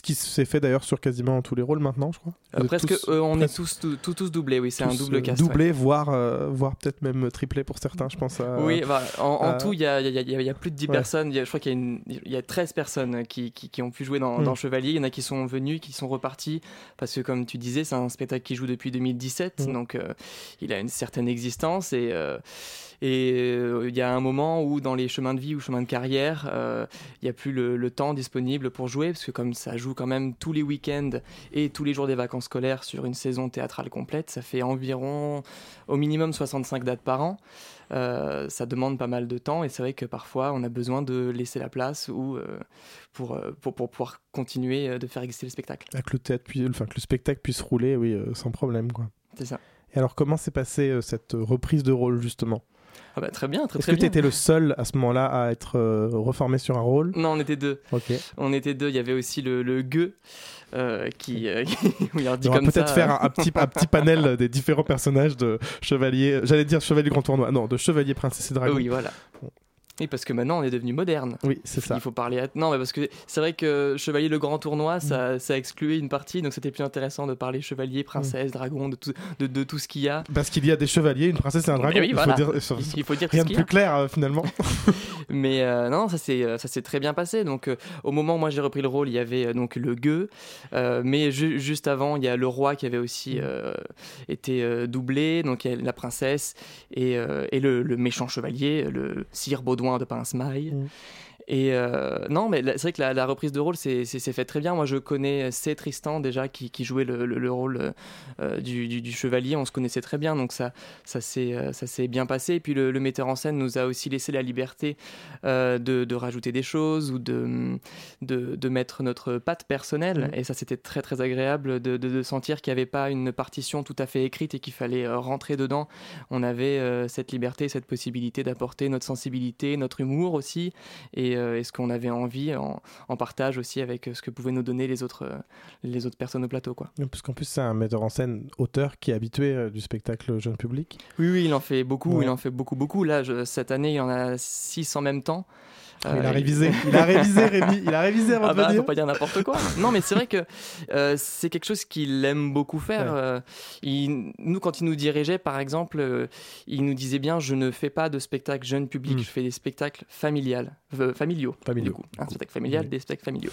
Ce qui s'est fait d'ailleurs sur quasiment tous les rôles maintenant, je crois.
Euh, presque,
tous-
euh, on
presque
est tous, tous, tous, tous doublés, oui, c'est un double
euh,
cast. ouais.
Doublé, voire, euh, voire peut-être même triplé pour certains, je pense. À...
Oui, bah, en, en tout, il y a, il y a- il y a- il y a plus de 10
ouais.
personnes. Je crois qu'il y, a une- il y a 13 personnes qui, qui, qui ont pu jouer dans,
Mm.
dans Chevalier. Il y en a qui sont venus, qui sont repartis. Parce que, comme tu disais, c'est un spectacle qui joue depuis 2017.
Mm.
Donc, il a une certaine existence. Et, et euh, il y a un moment où, dans les chemins de vie ou chemins de carrière, euh, il n'y a plus le, le temps disponible pour jouer. Parce que, comme ça joue quand même tous les week-ends et tous les jours des vacances scolaires sur une saison théâtrale complète, ça fait environ, au minimum, 65 dates par an. Euh, ça demande pas mal de temps et c'est vrai que parfois on a besoin de laisser la place ou euh, pour, pour, pour pouvoir continuer de faire exister le spectacle.
Que le, théâtre puis- enfin, que le spectacle puisse rouler, oui, sans problème. Quoi.
C'est ça.
Et alors, comment s'est passée cette reprise de rôle, justement?
Ah bah, très bien, très
Est-ce
très
que tu étais le seul à ce moment-là à être euh, reformé sur un rôle?
Non, on était deux.
Ok.
On était deux. Il y avait aussi le, le gueux euh, qui, euh, oui, alors dit
On va
comme
peut-être
ça,
faire un, un petit, un petit panel des différents personnages de Chevalier. J'allais dire Chevalier Grand Tournoi. Non, de Chevalier Princesse et Dragon.
Oui, voilà. Oui, parce que maintenant on est devenu moderne.
Oui, c'est ça.
Il faut parler. À... Non, mais parce que c'est vrai que Chevalier le Grand Tournoi,
Mm.
ça, ça excluait une partie, donc c'était plus intéressant de parler Chevalier, Princesse, Dragon, de tout, de, de tout ce qu'il y a.
Parce qu'il y a des chevaliers, une princesse et un dragon.
Mais oui,
il
voilà.
faut dire,
Il- faut dire
rien de plus clair euh, finalement.
Mais euh, non, ça s'est euh, ça s'est très bien passé. Donc euh, au moment où moi j'ai repris le rôle, il y avait donc le gueux, mais ju- juste avant, il y a le roi qui avait aussi euh, été doublé. Donc il y a la princesse et, et le, le méchant chevalier, le sire Baudouin de Pince-Maille. Et euh, non, mais c'est vrai que la, la reprise de rôle c'est c'est- c'est fait très bien. Moi, je connais c'est Tristan déjà qui, qui jouait le, le- le rôle euh, du, du- du chevalier. On se connaissait très bien, donc ça, ça s'est euh, s'est bien passé. Et puis le, le metteur en scène nous a aussi laissé la liberté euh, de, de rajouter des choses ou de, de, de mettre notre patte personnelle. Et ça, c'était très très agréable de, sentir qu'il n'y avait pas une partition tout à fait écrite et qu'il fallait euh, rentrer dedans. On avait euh, cette liberté, cette possibilité d'apporter notre sensibilité, notre humour aussi, et, euh, et ce qu'on avait envie en, en partage aussi avec euh, ce que pouvaient nous donner les autres, euh, les autres personnes au plateau. Quoi.
Parce qu'en plus, c'est un metteur en scène, auteur qui est habitué euh, du spectacle jeune public.
Oui, oui, il en fait beaucoup,
Ouais.
il en fait beaucoup, beaucoup. Là, je- cette année, il y en a six en même temps.
Ah, il a révisé, il a révisé Rémi, il a révisé avant
Ah
de
bah,
venir.
faut pas dire n'importe quoi. non, mais c'est vrai que euh, c'est quelque chose qu'il aime beaucoup faire.
Ouais.
Euh, il- nous, quand il nous dirigeait, par exemple, euh, il nous disait bien je ne fais pas de spectacle jeune public,
Mm.
je fais des spectacles familiales, familiaux.
Familiaux.
Du coup, un spectacle familial, des spectacles familiaux.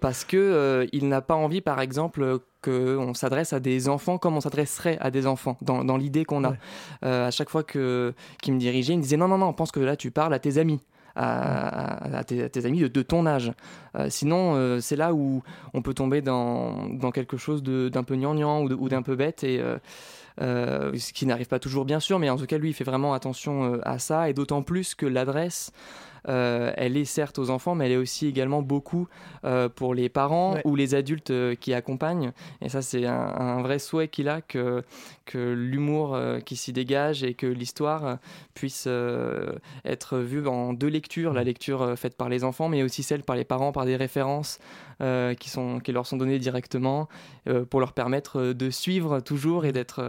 Parce que il n'a pas envie, par exemple, qu'on s'adresse à des enfants comme on s'adresserait à des enfants, dans, dans l'idée qu'on a.
Ouais.
Euh, à chaque fois que qu'il me dirigeait, il me disait non, non, non, pense que là tu parles à tes amis. À, tes, amis de, ton âge. Euh, sinon, euh, c'est là où on peut tomber dans, quelque chose d'un peu gnangnan ou d'un peu bête, et euh, ce qui n'arrive pas toujours, bien sûr, mais en tout cas, lui, il fait vraiment attention à ça, et d'autant plus que l'adresse. Euh, elle est certes aux enfants, mais elle est aussi également beaucoup euh, pour les parents
Ouais.
ou les adultes euh, qui accompagnent. Et ça, c'est un, un vrai souhait qu'il a que, que l'humour qui s'y dégage et que l'histoire puisse être vue en deux lectures, la lecture faite par les enfants, mais aussi celle par les parents, par des références euh, qui, sont, qui leur sont données directement euh, pour leur permettre de suivre toujours et d'être,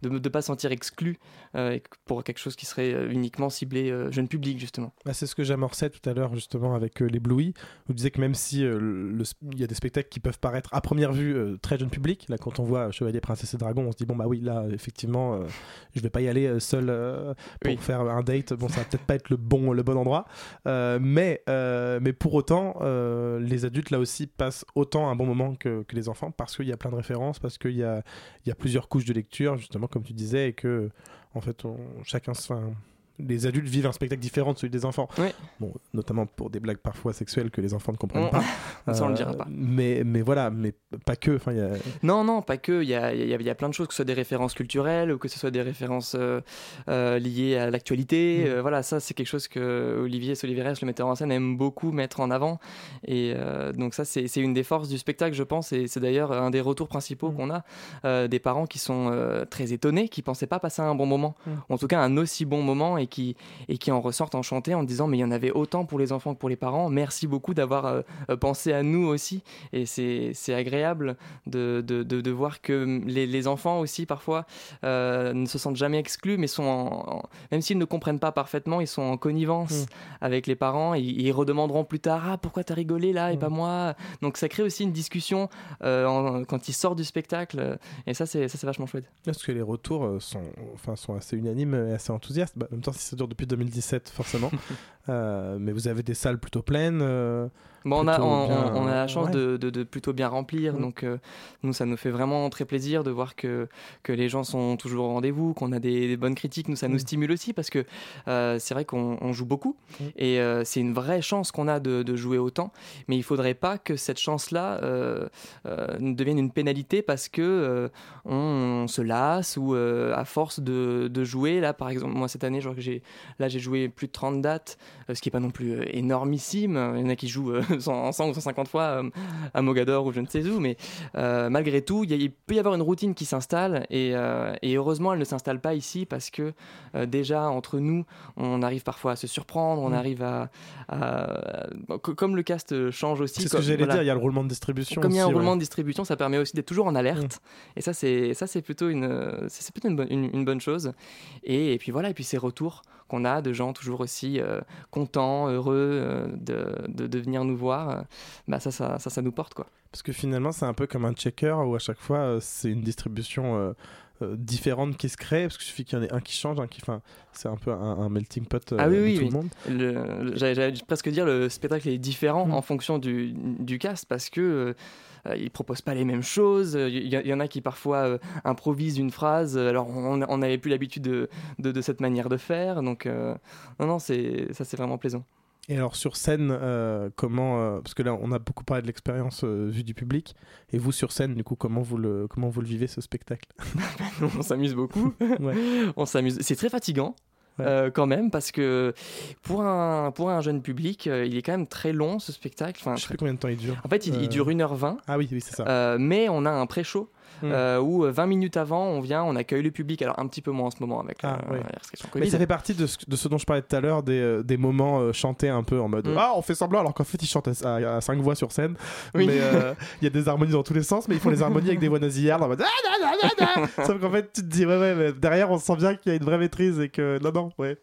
de ne pas se sentir exclu euh, pour quelque chose qui serait uniquement ciblé jeune public, justement.
Bah, c'est ce que j'amorçais tout à l'heure justement avec euh, les Bluey. Vous disiez que même si euh, il y a des spectacles qui peuvent paraître à première vue euh, très jeune public, là quand on voit Chevalier, Princesse et Dragon, on se dit bon bah oui là effectivement euh, je vais pas y aller euh, seul euh, pour
Oui.
faire un date. Bon ça va peut-être pas être le bon le bon endroit, Euh, mais euh, mais pour autant euh, les adultes là aussi passent autant un bon moment que, que les enfants parce qu'il y a plein de références, parce qu'il y a il y a plusieurs couches de lecture justement comme tu disais et que en fait on- chacun se les adultes vivent un spectacle différent de celui des enfants.
Oui.
Bon, notamment pour des blagues parfois sexuelles que les enfants ne comprennent
On-
pas.
Ça, on le
Euh,
dira pas.
Mais, mais voilà, mais pas que. Enfin, il y a-
Non, non, pas que. Il y a, y a- y a plein de choses, que ce soit des références culturelles ou que ce soit des références euh, euh, liées à l'actualité.
Mm.
Euh, voilà, ça, c'est quelque chose que Olivier Soliveres, le metteur en scène, aime beaucoup mettre en avant. Et donc, ça, c'est une des forces du spectacle, je pense. Et c'est d'ailleurs un des retours principaux
Mm.
qu'on a des parents qui sont très étonnés, qui pensaient pas passer un bon moment,
Mm.
en tout cas un aussi bon moment, et qui, et qui en ressortent enchantés en disant Mais il y en avait autant pour les enfants que pour les parents. Merci beaucoup d'avoir euh, euh, pensé à nous aussi. Et c'est c'est agréable de, de, de, de voir que les, les enfants aussi, parfois, euh, ne se sentent jamais exclus, mais sont en- en- même s'ils ne comprennent pas parfaitement, ils sont en connivence
Mm.
avec les parents et ils redemanderont plus tard Ah, pourquoi t'as rigolé là et
Mm.
pas moi? Donc ça crée aussi une discussion euh, en- quand ils sortent du spectacle. Et ça, c'est ça, c'est vachement chouette.
Parce que les retours sont, enfin, sont assez unanimes et assez enthousiastes. Bah, en même temps, si ça dure depuis 2017, forcément. Euh, mais vous avez des salles plutôt pleines.
Bon, on, a, on,
bien-
on a la chance
ouais.
de, de- de plutôt bien remplir, donc euh, nous ça nous fait vraiment très plaisir de voir que, que les gens sont toujours au rendez-vous, qu'on a des, des bonnes critiques, nous ça nous stimule aussi parce que euh, c'est vrai qu'on on joue beaucoup et euh, c'est une vraie chance qu'on a de, de jouer autant, mais il faudrait pas que cette chance-là devienne une pénalité parce que on, on se lasse ou à force de, de jouer, là par exemple moi cette année j'ai là j'ai joué plus de 30 dates, ce qui est pas non plus énormissime, il y en a qui jouent 100, 100 ou 150 fois euh, à Mogador ou je ne sais où, mais euh, malgré tout, il, peut y avoir une routine qui s'installe et, euh, et heureusement elle ne s'installe pas ici parce que déjà entre nous, on arrive parfois à se surprendre, on
Mm.
arrive à, comme le cast change aussi.
C'est ce
comme-
que j'allais
voilà.
dire, il y a le roulement de distribution.
Comme il y a un roulement
ouais.
de distribution, ça permet aussi d'être toujours en alerte. Et ça, c'est ça, c'est plutôt une, c'est plutôt une bonne, une, une bonne chose. Et, et puis voilà, et puis ces retours qu'on a de gens toujours aussi euh, contents, heureux euh, de, de, de venir nous voir, euh, bah ça, ça, ça, ça nous porte quoi.
Parce que finalement, c'est un peu comme un checker où à chaque fois, euh, c'est une distribution euh, différente qui se crée. Parce qu'il suffit qu'il y en ait un qui change, un qui. Enfin, c'est un peu un, un melting pot euh,
Ah oui,
de
oui,
tout
oui.
le monde.
Le- le- J'allais presque dire le spectacle est différent
Mm.
en fonction du, du cast parce que euh, ils proposent pas les mêmes choses. Il y, y en a qui parfois euh, improvisent une phrase. Alors on n'avait plus l'habitude de, de, de cette manière de faire. Donc non, non, c'est ça, c'est vraiment plaisant.
Et alors sur scène, euh, comment euh, parce que là on a beaucoup parlé de l'expérience euh, vue du public, et vous sur scène du coup comment vous le comment vous le vivez ce spectacle?
On s'amuse beaucoup.
Ouais.
on s'amuse. C'est très fatigant.
Ouais.
quand même parce que pour un, pour un jeune public il est quand même très long ce spectacle enfin,
Je sais plus combien de temps il dure.
en fait il, il dure 1h20
Ah oui, oui c'est ça.
Mais on a un pré-show
Mm.
euh, où euh, 20 minutes avant, on vient, on accueille le public. Alors un petit peu moins en ce moment avec
Ah,
euh,
ouais.
la restriction
Mais ça fait partie de ce, de ce dont je parlais tout à l'heure, des, euh, des moments euh, chantés un peu en mode
Mm.
Ah, on fait semblant, alors qu'en fait ils chantent à, à- à cinq voix sur scène.
Oui.
Mais euh, il y a des harmonies dans tous les sens, mais ils font les harmonies avec des voix nasillardes en mode Ah, da. Sauf qu'en fait, tu te dis Ouais, ouais, mais derrière on sent bien qu'il y a une vraie maîtrise et que non, non, ouais.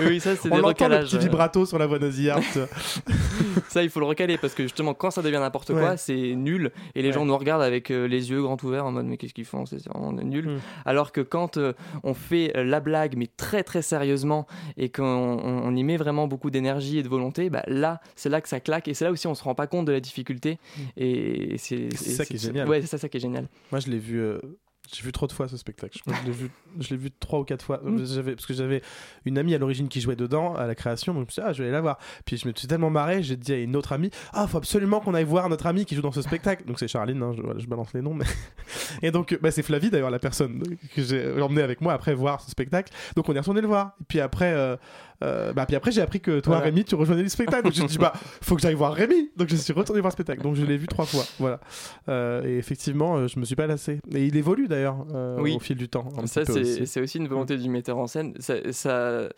Oui, ça c'est
on
des
l'entend le
recalages.
petit vibrato sur la voix nasillarde.
Ça, il faut le recaler parce que justement, quand ça devient n'importe quoi,
Ouais.
c'est nul et les
Ouais.
gens nous regardent avec euh, les yeux grands ouverts en mode mais qu'est-ce qu'ils font C'est vraiment nul.
Mm.
Alors que quand euh, on fait euh, la blague mais très très sérieusement et qu'on on- on y met vraiment beaucoup d'énergie et de volonté, bah, là, c'est là que ça claque et c'est là aussi on se rend pas compte de la difficulté et c'est
ça qui est génial.
Ouais, c'est ça, ça qui est génial.
Moi, je l'ai vu. J'ai vu trop de fois ce spectacle. Je crois que je l'ai vu, je l'ai vu trois ou quatre fois.
Mm.
J'avais, parce que j'avais une amie à l'origine qui jouait dedans à la création, donc je me suis dit, ah, je vais aller la voir. Puis je me suis tellement marré, j'ai dit à une autre amie, ah, faut absolument qu'on aille voir notre amie qui joue dans ce spectacle. Donc c'est Charline, hein, je, balance les noms. Mais... Et donc, bah, c'est Flavie d'ailleurs, la personne que j'ai emmenée avec moi après voir ce spectacle. Donc on est retourné le voir. Et puis après, euh, euh, bah, puis après j'ai appris que toi,
Voilà.
Rémi, tu rejoignais le spectacle. Donc j'ai dit, bah, faut que j'aille voir Rémi. Donc je suis retourné voir le spectacle. Donc je l'ai vu trois fois. Voilà. Euh, et effectivement, euh, je me suis pas lassé. Et il évolue d'ailleurs euh,
Oui.
au fil du temps.
Ça, c'est
aussi.
une volonté du metteur en scène. Ça, ça-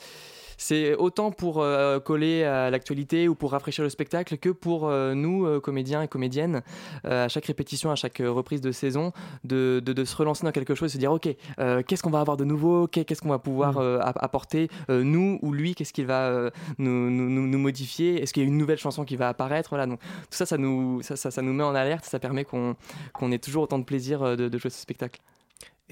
c'est autant pour euh, coller à l'actualité ou pour rafraîchir le spectacle que pour euh, nous, euh, comédiens et comédiennes, à chaque répétition, à chaque reprise de saison, de, de- de se relancer dans quelque chose, se dire ok, qu'est-ce qu'on va avoir de nouveau, Qu'est- qu'est-ce qu'on va pouvoir
Mm.
app- apporter, nous ou lui, qu'est-ce qu'il va nous, nous- nous- nous modifier, est-ce qu'il y a une nouvelle chanson qui va apparaître, voilà. Donc tout ça, ça nous, ça, ça- ça nous met en alerte, ça permet qu'on ait toujours autant de plaisir de, de jouer ce spectacle.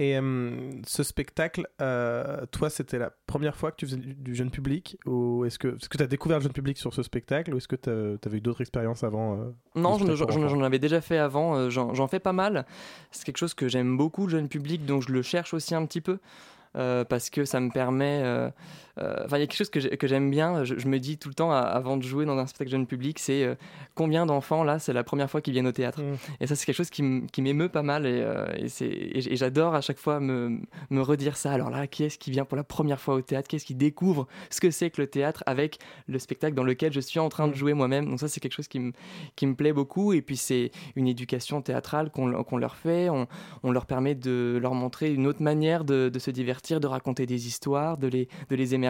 Et euh, ce spectacle, euh, toi, c'était la première fois que tu faisais du, du jeune public Ou est-ce que est-ce que tu as découvert le jeune public sur ce spectacle Ou est-ce que tu avais eu d'autres expériences avant euh,
Non, j'en avais déjà fait avant, euh, j'en j'en fais pas mal. C'est quelque chose que j'aime beaucoup, le jeune public, donc je le cherche aussi un petit peu. Parce que ça me permet euh, enfin, il y a quelque chose que j'aime bien. Je, me dis tout le temps avant de jouer dans un spectacle jeune public, c'est euh, combien d'enfants là, c'est la première fois qu'ils viennent au théâtre. Mm. Et ça, c'est quelque chose qui m'émeut pas mal. Et, euh, et j'adore à chaque fois me, me, redire ça. Alors là, qui est-ce qui vient pour la première fois au théâtre? Qui est-ce qui découvre ce que c'est que le théâtre avec le spectacle dans lequel je suis en train de mm. jouer moi-même? Donc ça, c'est quelque chose qui, qui me plaît beaucoup. Et puis c'est une éducation théâtrale qu'on leur fait. On, on, leur permet de leur montrer une autre manière de, de se divertir, de raconter des histoires, de les, de les émerger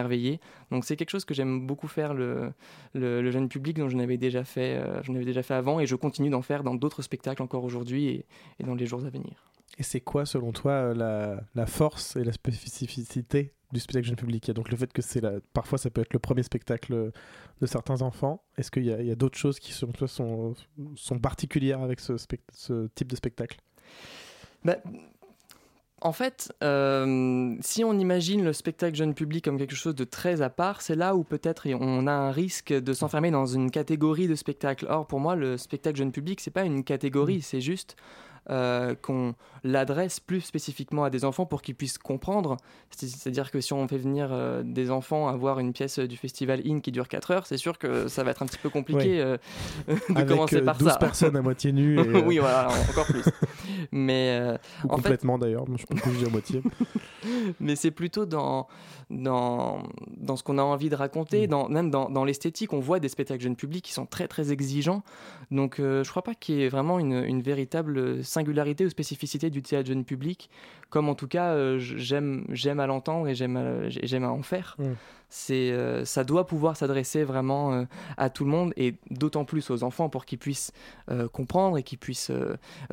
donc c'est quelque chose que j'aime beaucoup faire le, le, jeune public dont j'en avais déjà fait, euh, avais déjà fait avant et je continue d'en faire dans d'autres spectacles encore aujourd'hui et, et, dans les jours à venir.
Et c'est quoi selon toi euh, la, la, force et la spécificité du spectacle jeune public? Donc le fait que c'est parfois ça peut être le premier spectacle de certains enfants. Est-ce qu'il y a, a d'autres choses qui selon toi sont, sont particulières avec ce, ce type de spectacle?
Bah, en fait, euh, si on imagine le spectacle jeune public comme quelque chose de très à part, c'est là où peut-être on a un risque de s'enfermer dans une catégorie de spectacle. Or, pour moi, le spectacle jeune public, c'est pas une catégorie, mm. c'est juste euh, qu'on l'adresse plus spécifiquement à des enfants pour qu'ils puissent comprendre. C'est-à-dire que si on fait venir euh, des enfants à voir une pièce du festival IN qui dure 4 heures, c'est sûr que ça va être un petit peu compliqué euh, de commencer par 12
personnes à moitié nues.
oui, voilà, encore plus. Mais,
Ou complètement d'ailleurs, je peux plus à moitié.
Mais c'est plutôt dans, dans, dans ce qu'on a envie de raconter, mm. dans, même dans, dans l'esthétique. On voit des spectacles jeunes publics qui sont très très exigeants. Donc je crois pas qu'il y ait vraiment une, une véritable singularité ou spécificité du théâtre jeune public, comme en tout cas euh, j'aime j'aime à l'entendre et j'aime à, j'aime à en faire. Mm c'est euh, ça doit pouvoir s'adresser vraiment euh, à tout le monde et d'autant plus aux enfants pour qu'ils puissent euh, comprendre et qu'ils puissent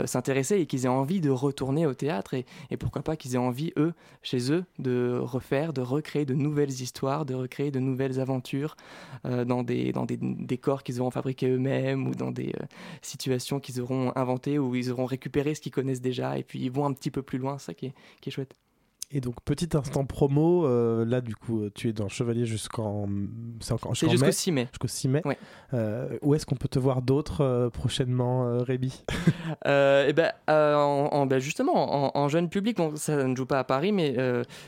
s'intéresser et qu'ils aient envie de retourner au théâtre et, et pourquoi pas qu'ils aient envie eux chez eux de refaire de recréer de nouvelles histoires de recréer de nouvelles aventures dans des dans des décors qu'ils auront fabriqués eux-mêmes ou dans des situations qu'ils auront inventées ou ils auront récupéré ce qu'ils connaissent déjà et puis ils vont un petit peu plus loin ça qui est, qui est chouette
et donc, petit instant promo, euh, là, du coup, euh, tu es dans Chevalier jusqu'en.
C'est jusqu'au 6 mai.
Jusqu'au 6 mai. Euh, où est-ce qu'on peut te voir d'autres prochainement, Rémi?
Eh ben, en, ben, justement, en, jeune public, ça ne joue pas à Paris, mais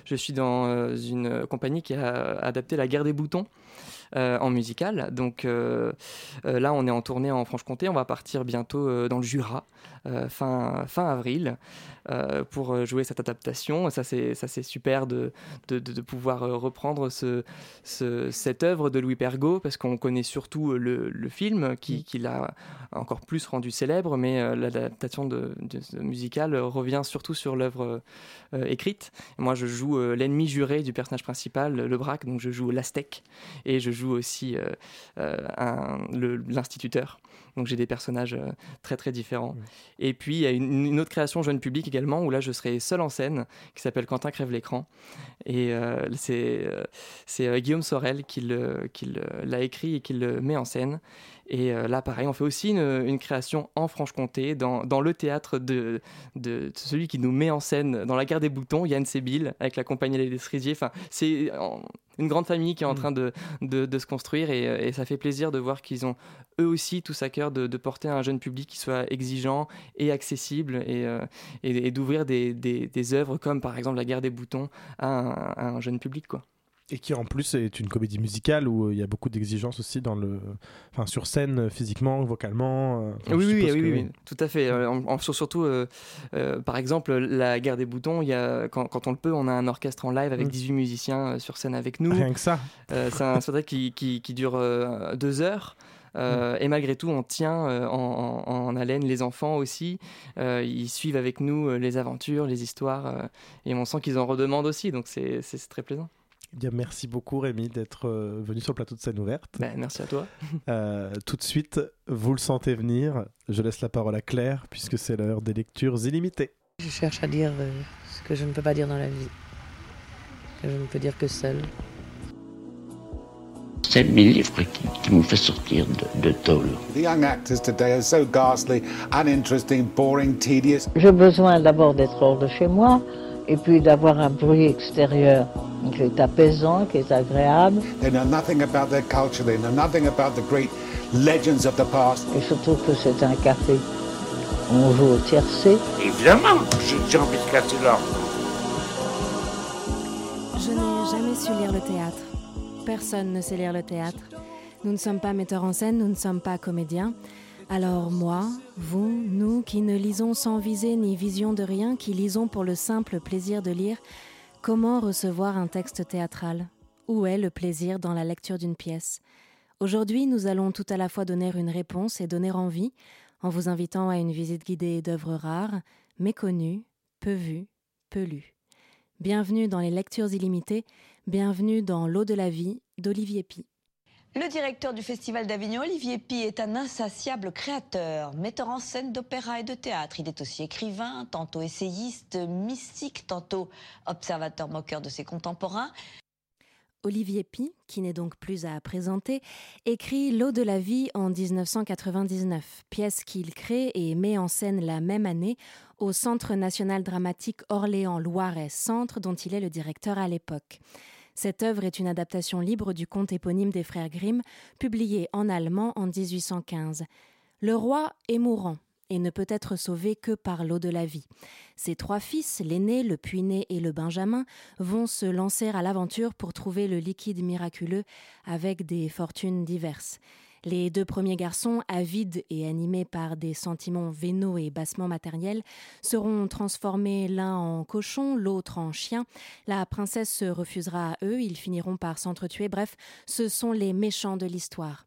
je suis dans une compagnie qui a adapté La guerre des boutons. En musical. Donc là, on est en tournée en Franche-Comté. On va partir bientôt dans le Jura, fin, fin avril. Euh, pour euh, jouer cette adaptation. Ça, c'est, ça, c'est super de, de, de, pouvoir euh, reprendre ce, ce, cette œuvre de Louis Pergaud, parce qu'on connaît surtout le, le film qui, qui, l'a encore plus rendu célèbre, mais l'adaptation de, musicale revient surtout sur l'œuvre écrite. moi, je joue l'ennemi juré du personnage principal, le Braque, donc je joue l'Aztèque, et je joue aussi l'instituteur. Donc j'ai des personnages euh, très très différents. Et puis il y a une, autre création jeune public également où là je serai seul en scène qui s'appelle Quentin crève l'écran. Et euh, c'est euh, c'est Guillaume Sorel qui l'a écrit et qui le met en scène. Et là, pareil, on fait aussi une, création en Franche-Comté, dans, dans, le théâtre de, de, celui qui nous met en scène dans la guerre des boutons, Yann Sébil, avec la compagnie Les Cerisiers. Enfin, c'est une grande famille qui est en mm. train de, de, se construire et, et, ça fait plaisir de voir qu'ils ont eux aussi tous à cœur de, de, porter un jeune public qui soit exigeant et accessible et, euh, et, d'ouvrir des, des, des, œuvres comme par exemple La guerre des boutons à un, à un jeune public. quoi.
Et qui en plus est une comédie musicale où euh, il y a beaucoup d'exigences aussi dans le, enfin sur scène, euh, physiquement, vocalement.
oui, oui, oui, oui, tout à fait. surtout, par exemple, la guerre des boutons, il y a, quand, quand, on le peut, on a un orchestre en live avec 18 mm. musiciens sur scène avec nous.
Rien que ça.
c'est un spectacle qui, qui, qui, dure deux heures. Euh, et malgré tout, on tient euh, en, haleine les enfants aussi. Euh, ils suivent avec nous les aventures, les histoires, et on sent qu'ils en redemandent aussi. Donc c'est très plaisant.
Bien, merci beaucoup Rémi d'être venu sur le plateau de scène ouverte.
Ben, merci à toi.
tout de suite, vous le sentez venir. Je laisse la parole à Claire puisque c'est l'heure des lectures illimitées.
Je cherche à dire ce que je ne peux pas dire dans la vie, que je ne peux dire que seul
c'est mes livres qui, qui me fait sortir de, de tôle.
The young actors today are so ghastly, uninteresting, boring, tedious.
J'ai besoin d'abord d'être hors de chez moi et puis d'avoir un bruit extérieur qui est apaisant, qui est agréable.
They know nothing about their culture, they know nothing about the great legends of the past.
Et surtout que c'est un café. On joue au tiercé.
Évidemment, j'ai envie de casser l'ordre.
jamais su lire le théâtre. Personne ne sait lire le théâtre. Nous ne sommes pas metteurs en scène, nous ne sommes pas comédiens. Alors moi, vous, nous qui ne lisons sans visée ni vision de rien, qui lisons pour le simple plaisir de lire, comment recevoir un texte théâtral? Où est le plaisir dans la lecture d'une pièce? Aujourd'hui, nous allons tout à la fois donner une réponse et donner envie, en vous invitant à une visite guidée d'œuvres rares, méconnues, peu vues, peu lues. Bienvenue dans les lectures illimitées, bienvenue dans L'eau de la vie d'Olivier Pi.
Le directeur du Festival d'Avignon, Olivier Pi, est un insatiable créateur, metteur en scène d'opéra et de théâtre. Il est aussi écrivain, tantôt essayiste, mystique, tantôt observateur moqueur de ses contemporains.
Olivier Pi, qui n'est donc plus à présenter, écrit L'eau de la vie en 1999, pièce qu'il crée et met en scène la même année au Centre national dramatique Orléans-Loiret, centre dont il est le directeur à l'époque. Cette œuvre est une adaptation libre du conte éponyme des frères Grimm, publié en allemand en 1815. Le roi est mourant et ne peut être sauvé que par l'eau de la vie. Ses trois fils, l'aîné, le puiné et le benjamin, vont se lancer à l'aventure pour trouver le liquide miraculeux avec des fortunes diverses. Les deux premiers garçons, avides et animés par des sentiments vénaux et bassement matériels, seront transformés l'un en cochon, l'autre en chien. La princesse se refusera à eux, ils finiront par s'entretuer. Bref, ce sont les méchants de l'histoire.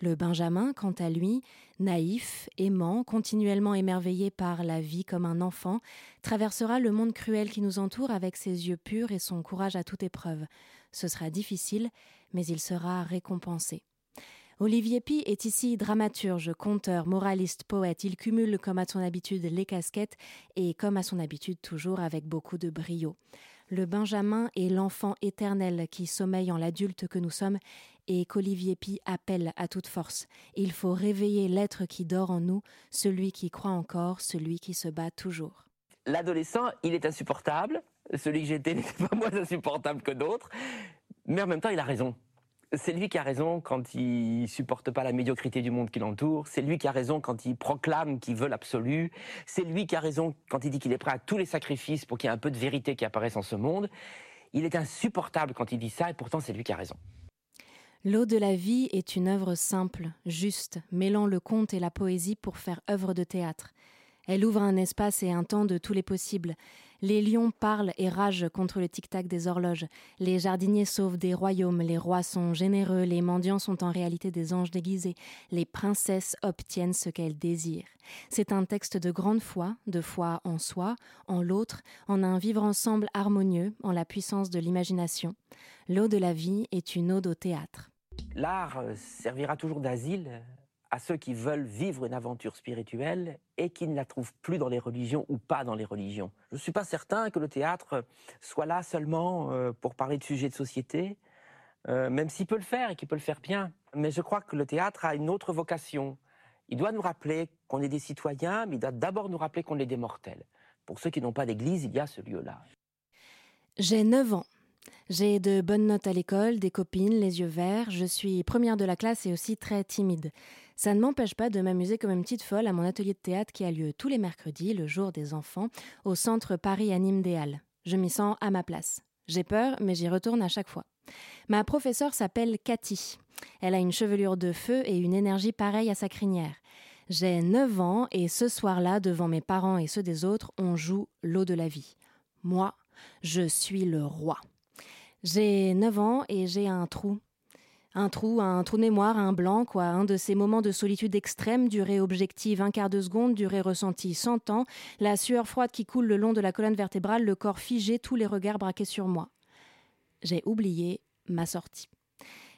Le Benjamin, quant à lui, naïf, aimant, continuellement émerveillé par la vie comme un enfant, traversera le monde cruel qui nous entoure avec ses yeux purs et son courage à toute épreuve. Ce sera difficile, mais il sera récompensé. Olivier Pi est ici dramaturge, conteur, moraliste, poète. Il cumule comme à son habitude les casquettes et comme à son habitude toujours avec beaucoup de brio. Le Benjamin est l'enfant éternel qui sommeille en l'adulte que nous sommes et qu'Olivier Pi appelle à toute force. Il faut réveiller l'être qui dort en nous, celui qui croit encore, celui qui se bat toujours.
L'adolescent, il est insupportable. Celui que j'étais n'était pas moins insupportable que d'autres. Mais en même temps, il a raison c'est lui qui a raison quand il supporte pas la médiocrité du monde qui l'entoure. C'est lui qui a raison quand il proclame qu'il veut l'absolu. C'est lui qui a raison quand il dit qu'il est prêt à tous les sacrifices pour qu'il y ait un peu de vérité qui apparaisse en ce monde. Il est insupportable quand il dit ça et pourtant c'est lui qui a raison.
L'eau de la vie est une œuvre simple, juste, mêlant le conte et la poésie pour faire œuvre de théâtre. Elle ouvre un espace et un temps de tous les possibles. Les lions parlent et ragent contre le tic-tac des horloges. Les jardiniers sauvent des royaumes. Les rois sont généreux. Les mendiants sont en réalité des anges déguisés. Les princesses obtiennent ce qu'elles désirent. C'est un texte de grande foi, de foi en soi, en l'autre, en un vivre ensemble harmonieux, en la puissance de l'imagination. L'eau de la vie est une ode au théâtre.
L'art servira toujours d'asile à ceux qui veulent vivre une aventure spirituelle et qui ne la trouvent plus dans les religions ou pas dans les religions. Je ne suis pas certain que le théâtre soit là seulement euh, pour parler de sujets de société, euh, même s'il peut le faire et qu'il peut le faire bien. Mais je crois que le théâtre a une autre vocation. Il doit nous rappeler qu'on est des citoyens, mais il doit d'abord nous rappeler qu'on est des mortels. Pour ceux qui n'ont pas d'église, il y a ce lieu-là.
J'ai 9 ans. J'ai de bonnes notes à l'école, des copines, les yeux verts, je suis première de la classe et aussi très timide. Ça ne m'empêche pas de m'amuser comme une petite folle à mon atelier de théâtre qui a lieu tous les mercredis, le jour des enfants, au centre Paris Anime des Halles. Je m'y sens à ma place. J'ai peur, mais j'y retourne à chaque fois. Ma professeure s'appelle Cathy. Elle a une chevelure de feu et une énergie pareille à sa crinière. J'ai 9 ans et ce soir-là, devant mes parents et ceux des autres, on joue l'eau de la vie. Moi, je suis le roi. J'ai 9 ans et j'ai un trou. Un trou, un trou de mémoire, un blanc, quoi, un de ces moments de solitude extrême, durée objective un quart de seconde, durée ressentie cent ans, la sueur froide qui coule le long de la colonne vertébrale, le corps figé, tous les regards braqués sur moi. J'ai oublié ma sortie.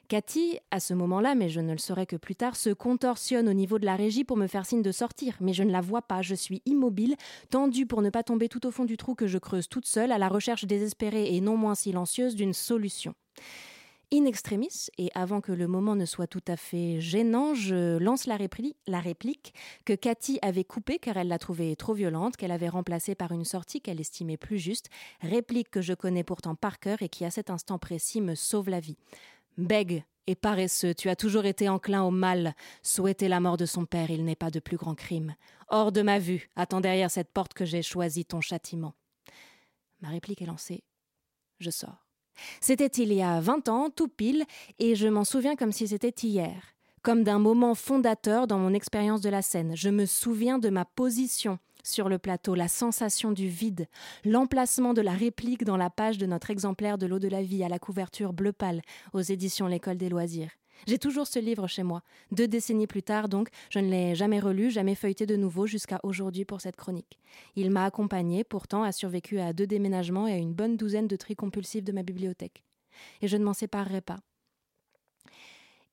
Cathy, à ce moment-là, mais je ne le saurai que plus tard, se contorsionne au niveau de la régie pour me faire signe de sortir, mais je ne la vois pas, je suis immobile, tendue pour ne pas tomber tout au fond du trou que je creuse toute seule, à la recherche désespérée et non moins silencieuse d'une solution. In extremis, et avant que le moment ne soit tout à fait gênant, je lance la, réplique que Cathy avait coupée car elle l'a trouvée trop violente, qu'elle avait remplacée par une sortie qu'elle estimait plus juste, réplique que je connais pourtant par cœur et qui à cet instant précis me sauve la vie. Bègue et paresseux, tu as toujours été enclin au mal. Souhaiter la mort de son père, il n'est pas de plus grand crime. Hors de ma vue, attends derrière cette porte que j'ai choisie ton châtiment. Ma réplique est lancée. Je sors. C'était il y a 20 ans, tout pile, et je m'en souviens comme si c'était hier, comme d'un moment fondateur dans mon expérience de la scène. Je me souviens de ma position sur le plateau, la sensation du vide, l'emplacement de la réplique dans la page de notre exemplaire de l'eau de la vie à la couverture bleu pâle aux éditions L'école des loisirs. J'ai toujours ce livre chez moi. Deux décennies plus tard, donc, je ne l'ai jamais relu, jamais feuilleté de nouveau jusqu'à aujourd'hui pour cette chronique. Il m'a accompagné, pourtant, a survécu à deux déménagements et à une bonne douzaine de tri compulsifs de ma bibliothèque. Et je ne m'en séparerai pas.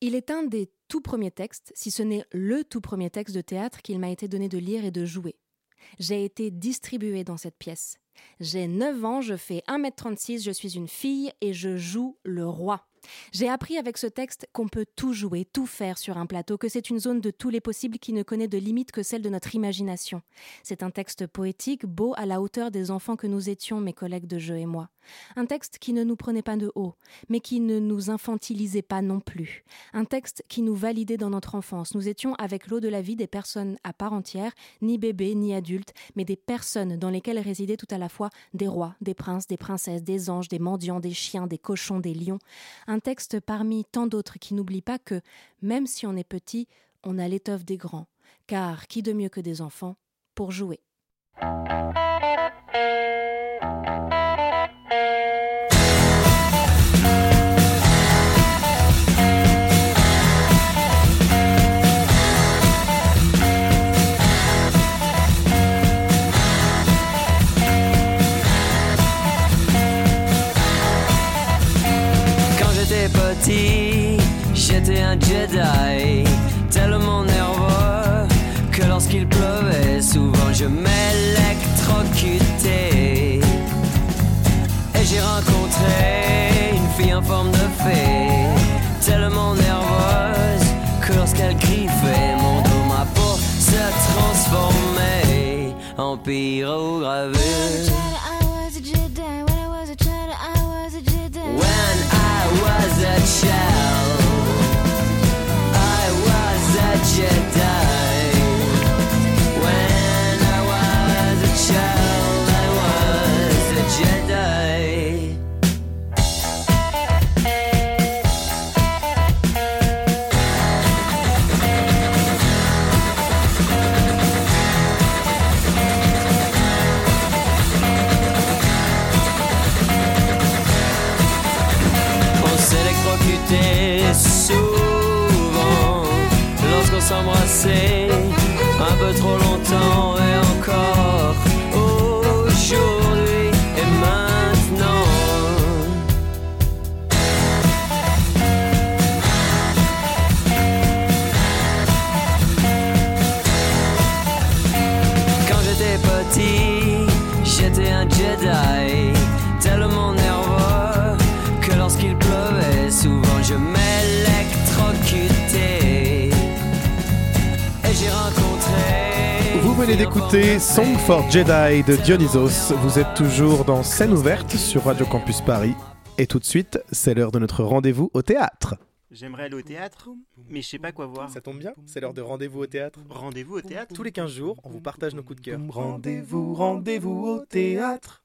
Il est un des tout premiers textes, si ce n'est le tout premier texte de théâtre qu'il m'a été donné de lire et de jouer. J'ai été distribuée dans cette pièce. J'ai 9 ans, je fais 1m36, je suis une fille et je joue le roi. J'ai appris avec ce texte qu'on peut tout jouer, tout faire sur un plateau, que c'est une zone de tous les possibles qui ne connaît de limite que celle de notre imagination. C'est un texte poétique, beau, à la hauteur des enfants que nous étions, mes collègues de jeu et moi. Un texte qui ne nous prenait pas de haut, mais qui ne nous infantilisait pas non plus. Un texte qui nous validait dans notre enfance. Nous étions avec l'eau de la vie des personnes à part entière, ni bébés, ni adultes, mais des personnes dans lesquelles résidaient tout à la fois des rois, des princes, des princesses, des anges, des mendiants, des chiens, des cochons, des lions. Texte parmi tant d'autres qui n'oublie pas que, même si on est petit, on a l'étoffe des grands. Car qui de mieux que des enfants pour jouer?
J'étais un Jedi, tellement nerveux que lorsqu'il pleuvait, souvent je m'électrocutais. Et j'ai rencontré une fille en forme de fée, tellement nerveuse que lorsqu'elle griffait mon dos, ma peau se transformait en pyrogravure. When I was a child, was a trop
venez d'écouter Song for Jedi de Dionysos. Vous êtes toujours dans Scène ouverte sur Radio Campus Paris. Et tout de suite, c'est l'heure de notre rendez-vous au théâtre.
J'aimerais aller au théâtre, mais je sais pas quoi voir.
Ça tombe bien, c'est l'heure de rendez-vous au théâtre.
Rendez-vous au théâtre
Tous les 15 jours, on vous partage nos coups de cœur. Rendez-vous, rendez-vous au théâtre.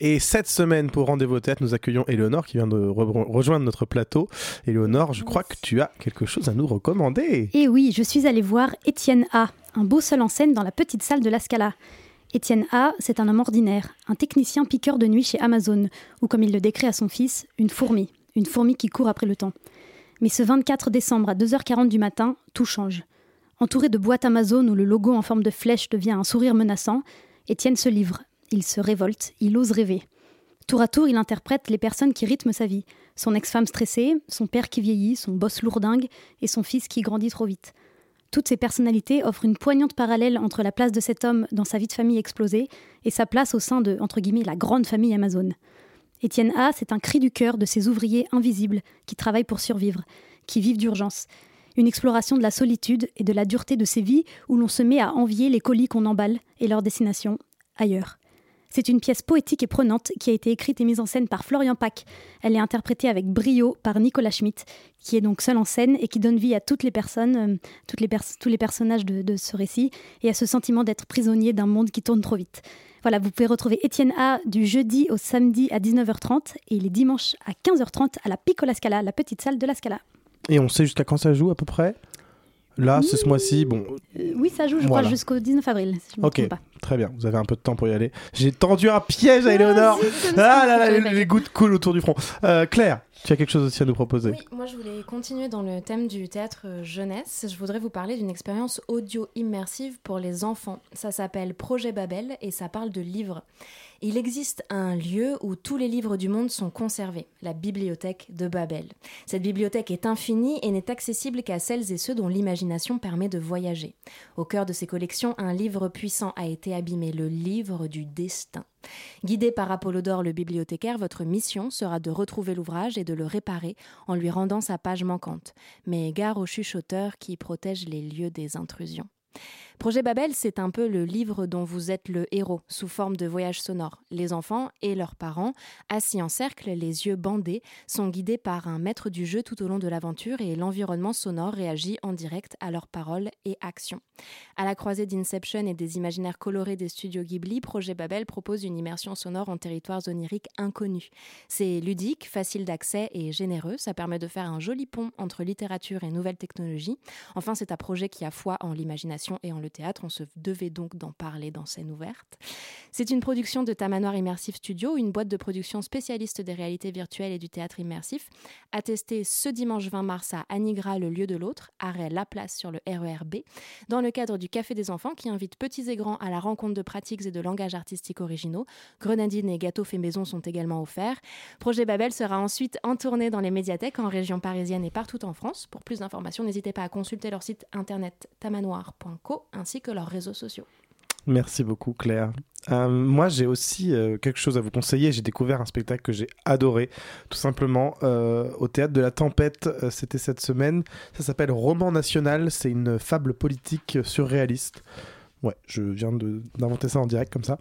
Et cette semaine, pour Rendez-vous au théâtre, nous accueillons Éléonore qui vient de re- rejoindre notre plateau. Éléonore, je crois que tu as quelque chose à nous recommander.
Et oui, je suis allée voir Étienne A, un beau seul en scène dans la petite salle de la Scala. Étienne A, c'est un homme ordinaire, un technicien piqueur de nuit chez Amazon, ou comme il le décrit à son fils, une fourmi, une fourmi qui court après le temps. Mais ce 24 décembre à 2h40 du matin, tout change. Entouré de boîtes Amazon où le logo en forme de flèche devient un sourire menaçant, Étienne se livre, il se révolte, il ose rêver. Tour à tour, il interprète les personnes qui rythment sa vie. Son ex-femme stressée, son père qui vieillit, son boss lourdingue et son fils qui grandit trop vite. Toutes ces personnalités offrent une poignante parallèle entre la place de cet homme dans sa vie de famille explosée et sa place au sein de, entre guillemets, la grande famille Amazon. Étienne A, c'est un cri du cœur de ces ouvriers invisibles qui travaillent pour survivre, qui vivent d'urgence. Une exploration de la solitude et de la dureté de ces vies où l'on se met à envier les colis qu'on emballe et leur destination ailleurs. C'est une pièce poétique et prenante qui a été écrite et mise en scène par Florian Pack. Elle est interprétée avec brio par Nicolas Schmitt, qui est donc seul en scène et qui donne vie à toutes les personnes, euh, tous les personnages de, de ce récit et à ce sentiment d'être prisonnier d'un monde qui tourne trop vite. Voilà, vous pouvez retrouver Étienne A du jeudi au samedi à 19h30 et les dimanches à 15h30 à la Piccola Scala, la petite salle de la Scala.
Et on sait jusqu'à quand ça joue à peu près? Là, c'est ce mois-ci. Bon,
Euh, oui, ça joue, je
Voilà.
crois, jusqu'au 19 avril, si je me pas.
très bien. Vous avez un peu de temps pour y aller. J'ai tendu un piège à Eleonore. Ah là là, les, les gouttes coulent autour du front. Euh, Claire, tu as quelque chose aussi à nous proposer
Oui, moi je voulais continuer dans le thème du théâtre euh, jeunesse. Je voudrais vous parler d'une expérience audio immersive pour les enfants. Ça s'appelle Projet Babel et ça parle de livres. Il existe un lieu où tous les livres du monde sont conservés, la bibliothèque de Babel. Cette bibliothèque est infinie et n'est accessible qu'à celles et ceux dont l'imagination permet de voyager. Au cœur de ces collections, un livre puissant a été abîmé, le livre du destin. Guidé par Apollodore le bibliothécaire, votre mission sera de retrouver l'ouvrage et de le réparer en lui rendant sa page manquante. Mais gare aux chuchoteurs qui protègent les lieux des intrusions. Projet Babel, c'est un peu le livre dont vous êtes le héros, sous forme de voyage sonore. Les enfants et leurs parents, assis en cercle, les yeux bandés, sont guidés par un maître du jeu tout au long de l'aventure et l'environnement sonore réagit en direct à leurs paroles et actions. À la croisée d'Inception et des imaginaires colorés des studios Ghibli, Projet Babel propose une immersion sonore en territoires oniriques inconnus. C'est ludique, facile d'accès et généreux. Ça permet de faire un joli pont entre littérature et nouvelles technologies. Enfin, c'est un projet qui a foi en l'imagination et en le On se devait donc d'en parler dans scène ouverte. C'est une production de Tamanoir Immersive Studio, une boîte de production spécialiste des réalités virtuelles et du théâtre immersif, attestée ce dimanche 20 mars à Anigra, le lieu de l'autre, arrêt La Place sur le RERB, dans le cadre du Café des enfants qui invite petits et grands à la rencontre de pratiques et de langages artistiques originaux. Grenadines et gâteaux faits maison sont également offerts. Projet Babel sera ensuite en tournée dans les médiathèques en région parisienne et partout en France. Pour plus d'informations, n'hésitez pas à consulter leur site internet tamanoir.co ainsi que leurs réseaux sociaux.
Merci beaucoup Claire. Euh, moi j'ai aussi euh, quelque chose à vous conseiller. J'ai découvert un spectacle que j'ai adoré, tout simplement euh, au théâtre de la Tempête. C'était cette semaine. Ça s'appelle Roman National. C'est une fable politique surréaliste. Ouais, je viens d'inventer ça en direct comme ça.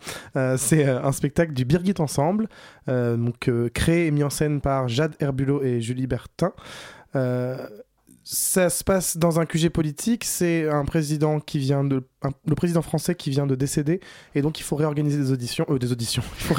C'est un spectacle du Birgit Ensemble, donc créé et mis en scène par Jade Herbulot et Julie Bertin. Ça se passe dans un QG politique. C'est un président qui vient de, le président français qui vient de décéder, et donc il faut réorganiser des auditions, euh, des auditions. Il faut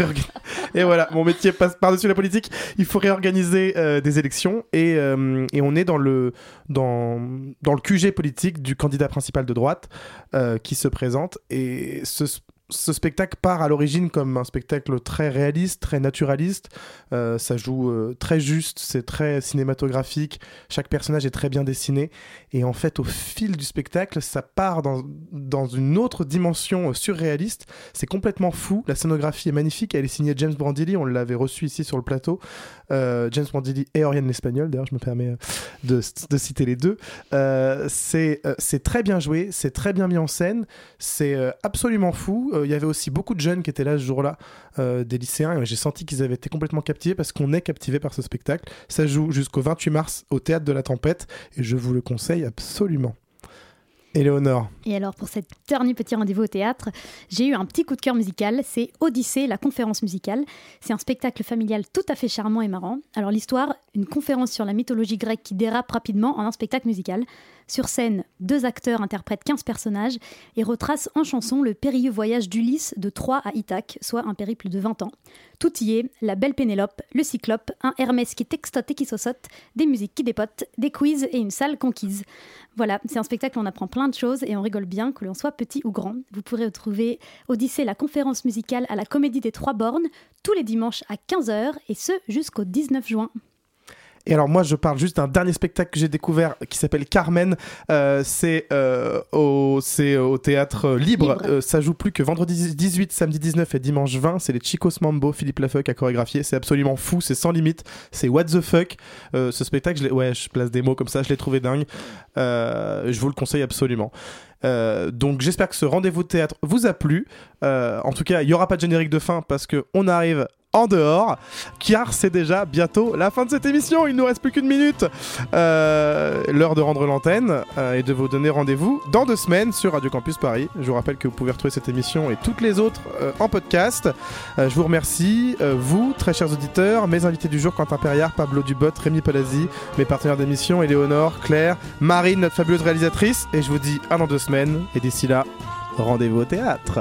et voilà, mon métier passe par-dessus la politique. Il faut réorganiser euh, des élections, et, euh, et on est dans le dans dans le QG politique du candidat principal de droite euh, qui se présente. Et ce ce spectacle part à l'origine comme un spectacle très réaliste, très naturaliste. Euh, ça joue euh, très juste, c'est très cinématographique. Chaque personnage est très bien dessiné. Et en fait, au fil du spectacle, ça part dans, une autre dimension euh, surréaliste. C'est complètement fou. La scénographie est magnifique. Elle est signée James Brandilli. On l'avait reçu ici sur le plateau. James Brandilli et Oriane l'Espagnol. D'ailleurs, je me permets de, citer les deux. C'est très bien joué. C'est très bien mis en scène. C'est absolument fou. Euh, Il y avait aussi beaucoup de jeunes qui étaient là ce jour-là, euh, des lycéens. Et j'ai senti qu'ils avaient été complètement captivés parce qu'on est captivé par ce spectacle. Ça joue jusqu'au 28 mars au Théâtre de la Tempête. Et je vous le conseille absolument. Éléonore.
Et alors, pour cet dernier petit rendez-vous au théâtre, j'ai eu un petit coup de cœur musical. C'est Odyssée, la conférence musicale. C'est un spectacle familial tout à fait charmant et marrant. Alors, l'histoire, une conférence sur la mythologie grecque qui dérape rapidement en un spectacle musical. Sur scène, deux acteurs interprètent 15 personnages et retracent en chanson le périlleux voyage d'Ulysse de Troie à Ithaque, soit un périple de 20 ans. Tout y est, la belle Pénélope, le cyclope, un Hermès qui textote et qui saucote, des musiques qui dépotent, des quiz et une salle conquise. Voilà, c'est un spectacle où on apprend plein de choses et on rigole bien, que l'on soit petit ou grand. Vous pourrez retrouver Odyssée, la conférence musicale à la Comédie des Trois Bornes, tous les dimanches à 15h et ce jusqu'au 19 juin.
Et alors moi je parle juste d'un dernier spectacle que j'ai découvert qui s'appelle Carmen. Euh, c'est euh, au, c'est au théâtre euh, libre.
Libre.
Euh, ça joue plus que vendredi 18, samedi 19 et dimanche 20. C'est les Chicos Mambo, Philippe Lafeuc a chorégraphié. C'est absolument fou, c'est sans limite. C'est what the fuck. Euh, ce spectacle, je ouais, je place des mots comme ça, je l'ai trouvé dingue. Euh, je vous le conseille absolument. Euh, donc j'espère que ce rendez-vous de théâtre vous a plu. Euh, en tout cas, il y aura pas de générique de fin parce que on arrive en dehors, car c'est déjà bientôt la fin de cette émission. Il nous reste plus qu'une minute. Euh, L'heure de rendre l'antenne euh, et de vous donner rendez-vous dans deux semaines sur Radio Campus Paris. Je vous rappelle que vous pouvez retrouver cette émission et toutes les autres euh, en podcast. Je vous remercie, vous, très chers auditeurs, mes invités du jour, Quentin Perriard, Pablo Dubot, Rémi Palazzi, mes partenaires d'émission, Éléonore, Claire, Marine, notre fabuleuse réalisatrice. Et je vous dis à dans deux semaines. Et d'ici là, rendez-vous au théâtre.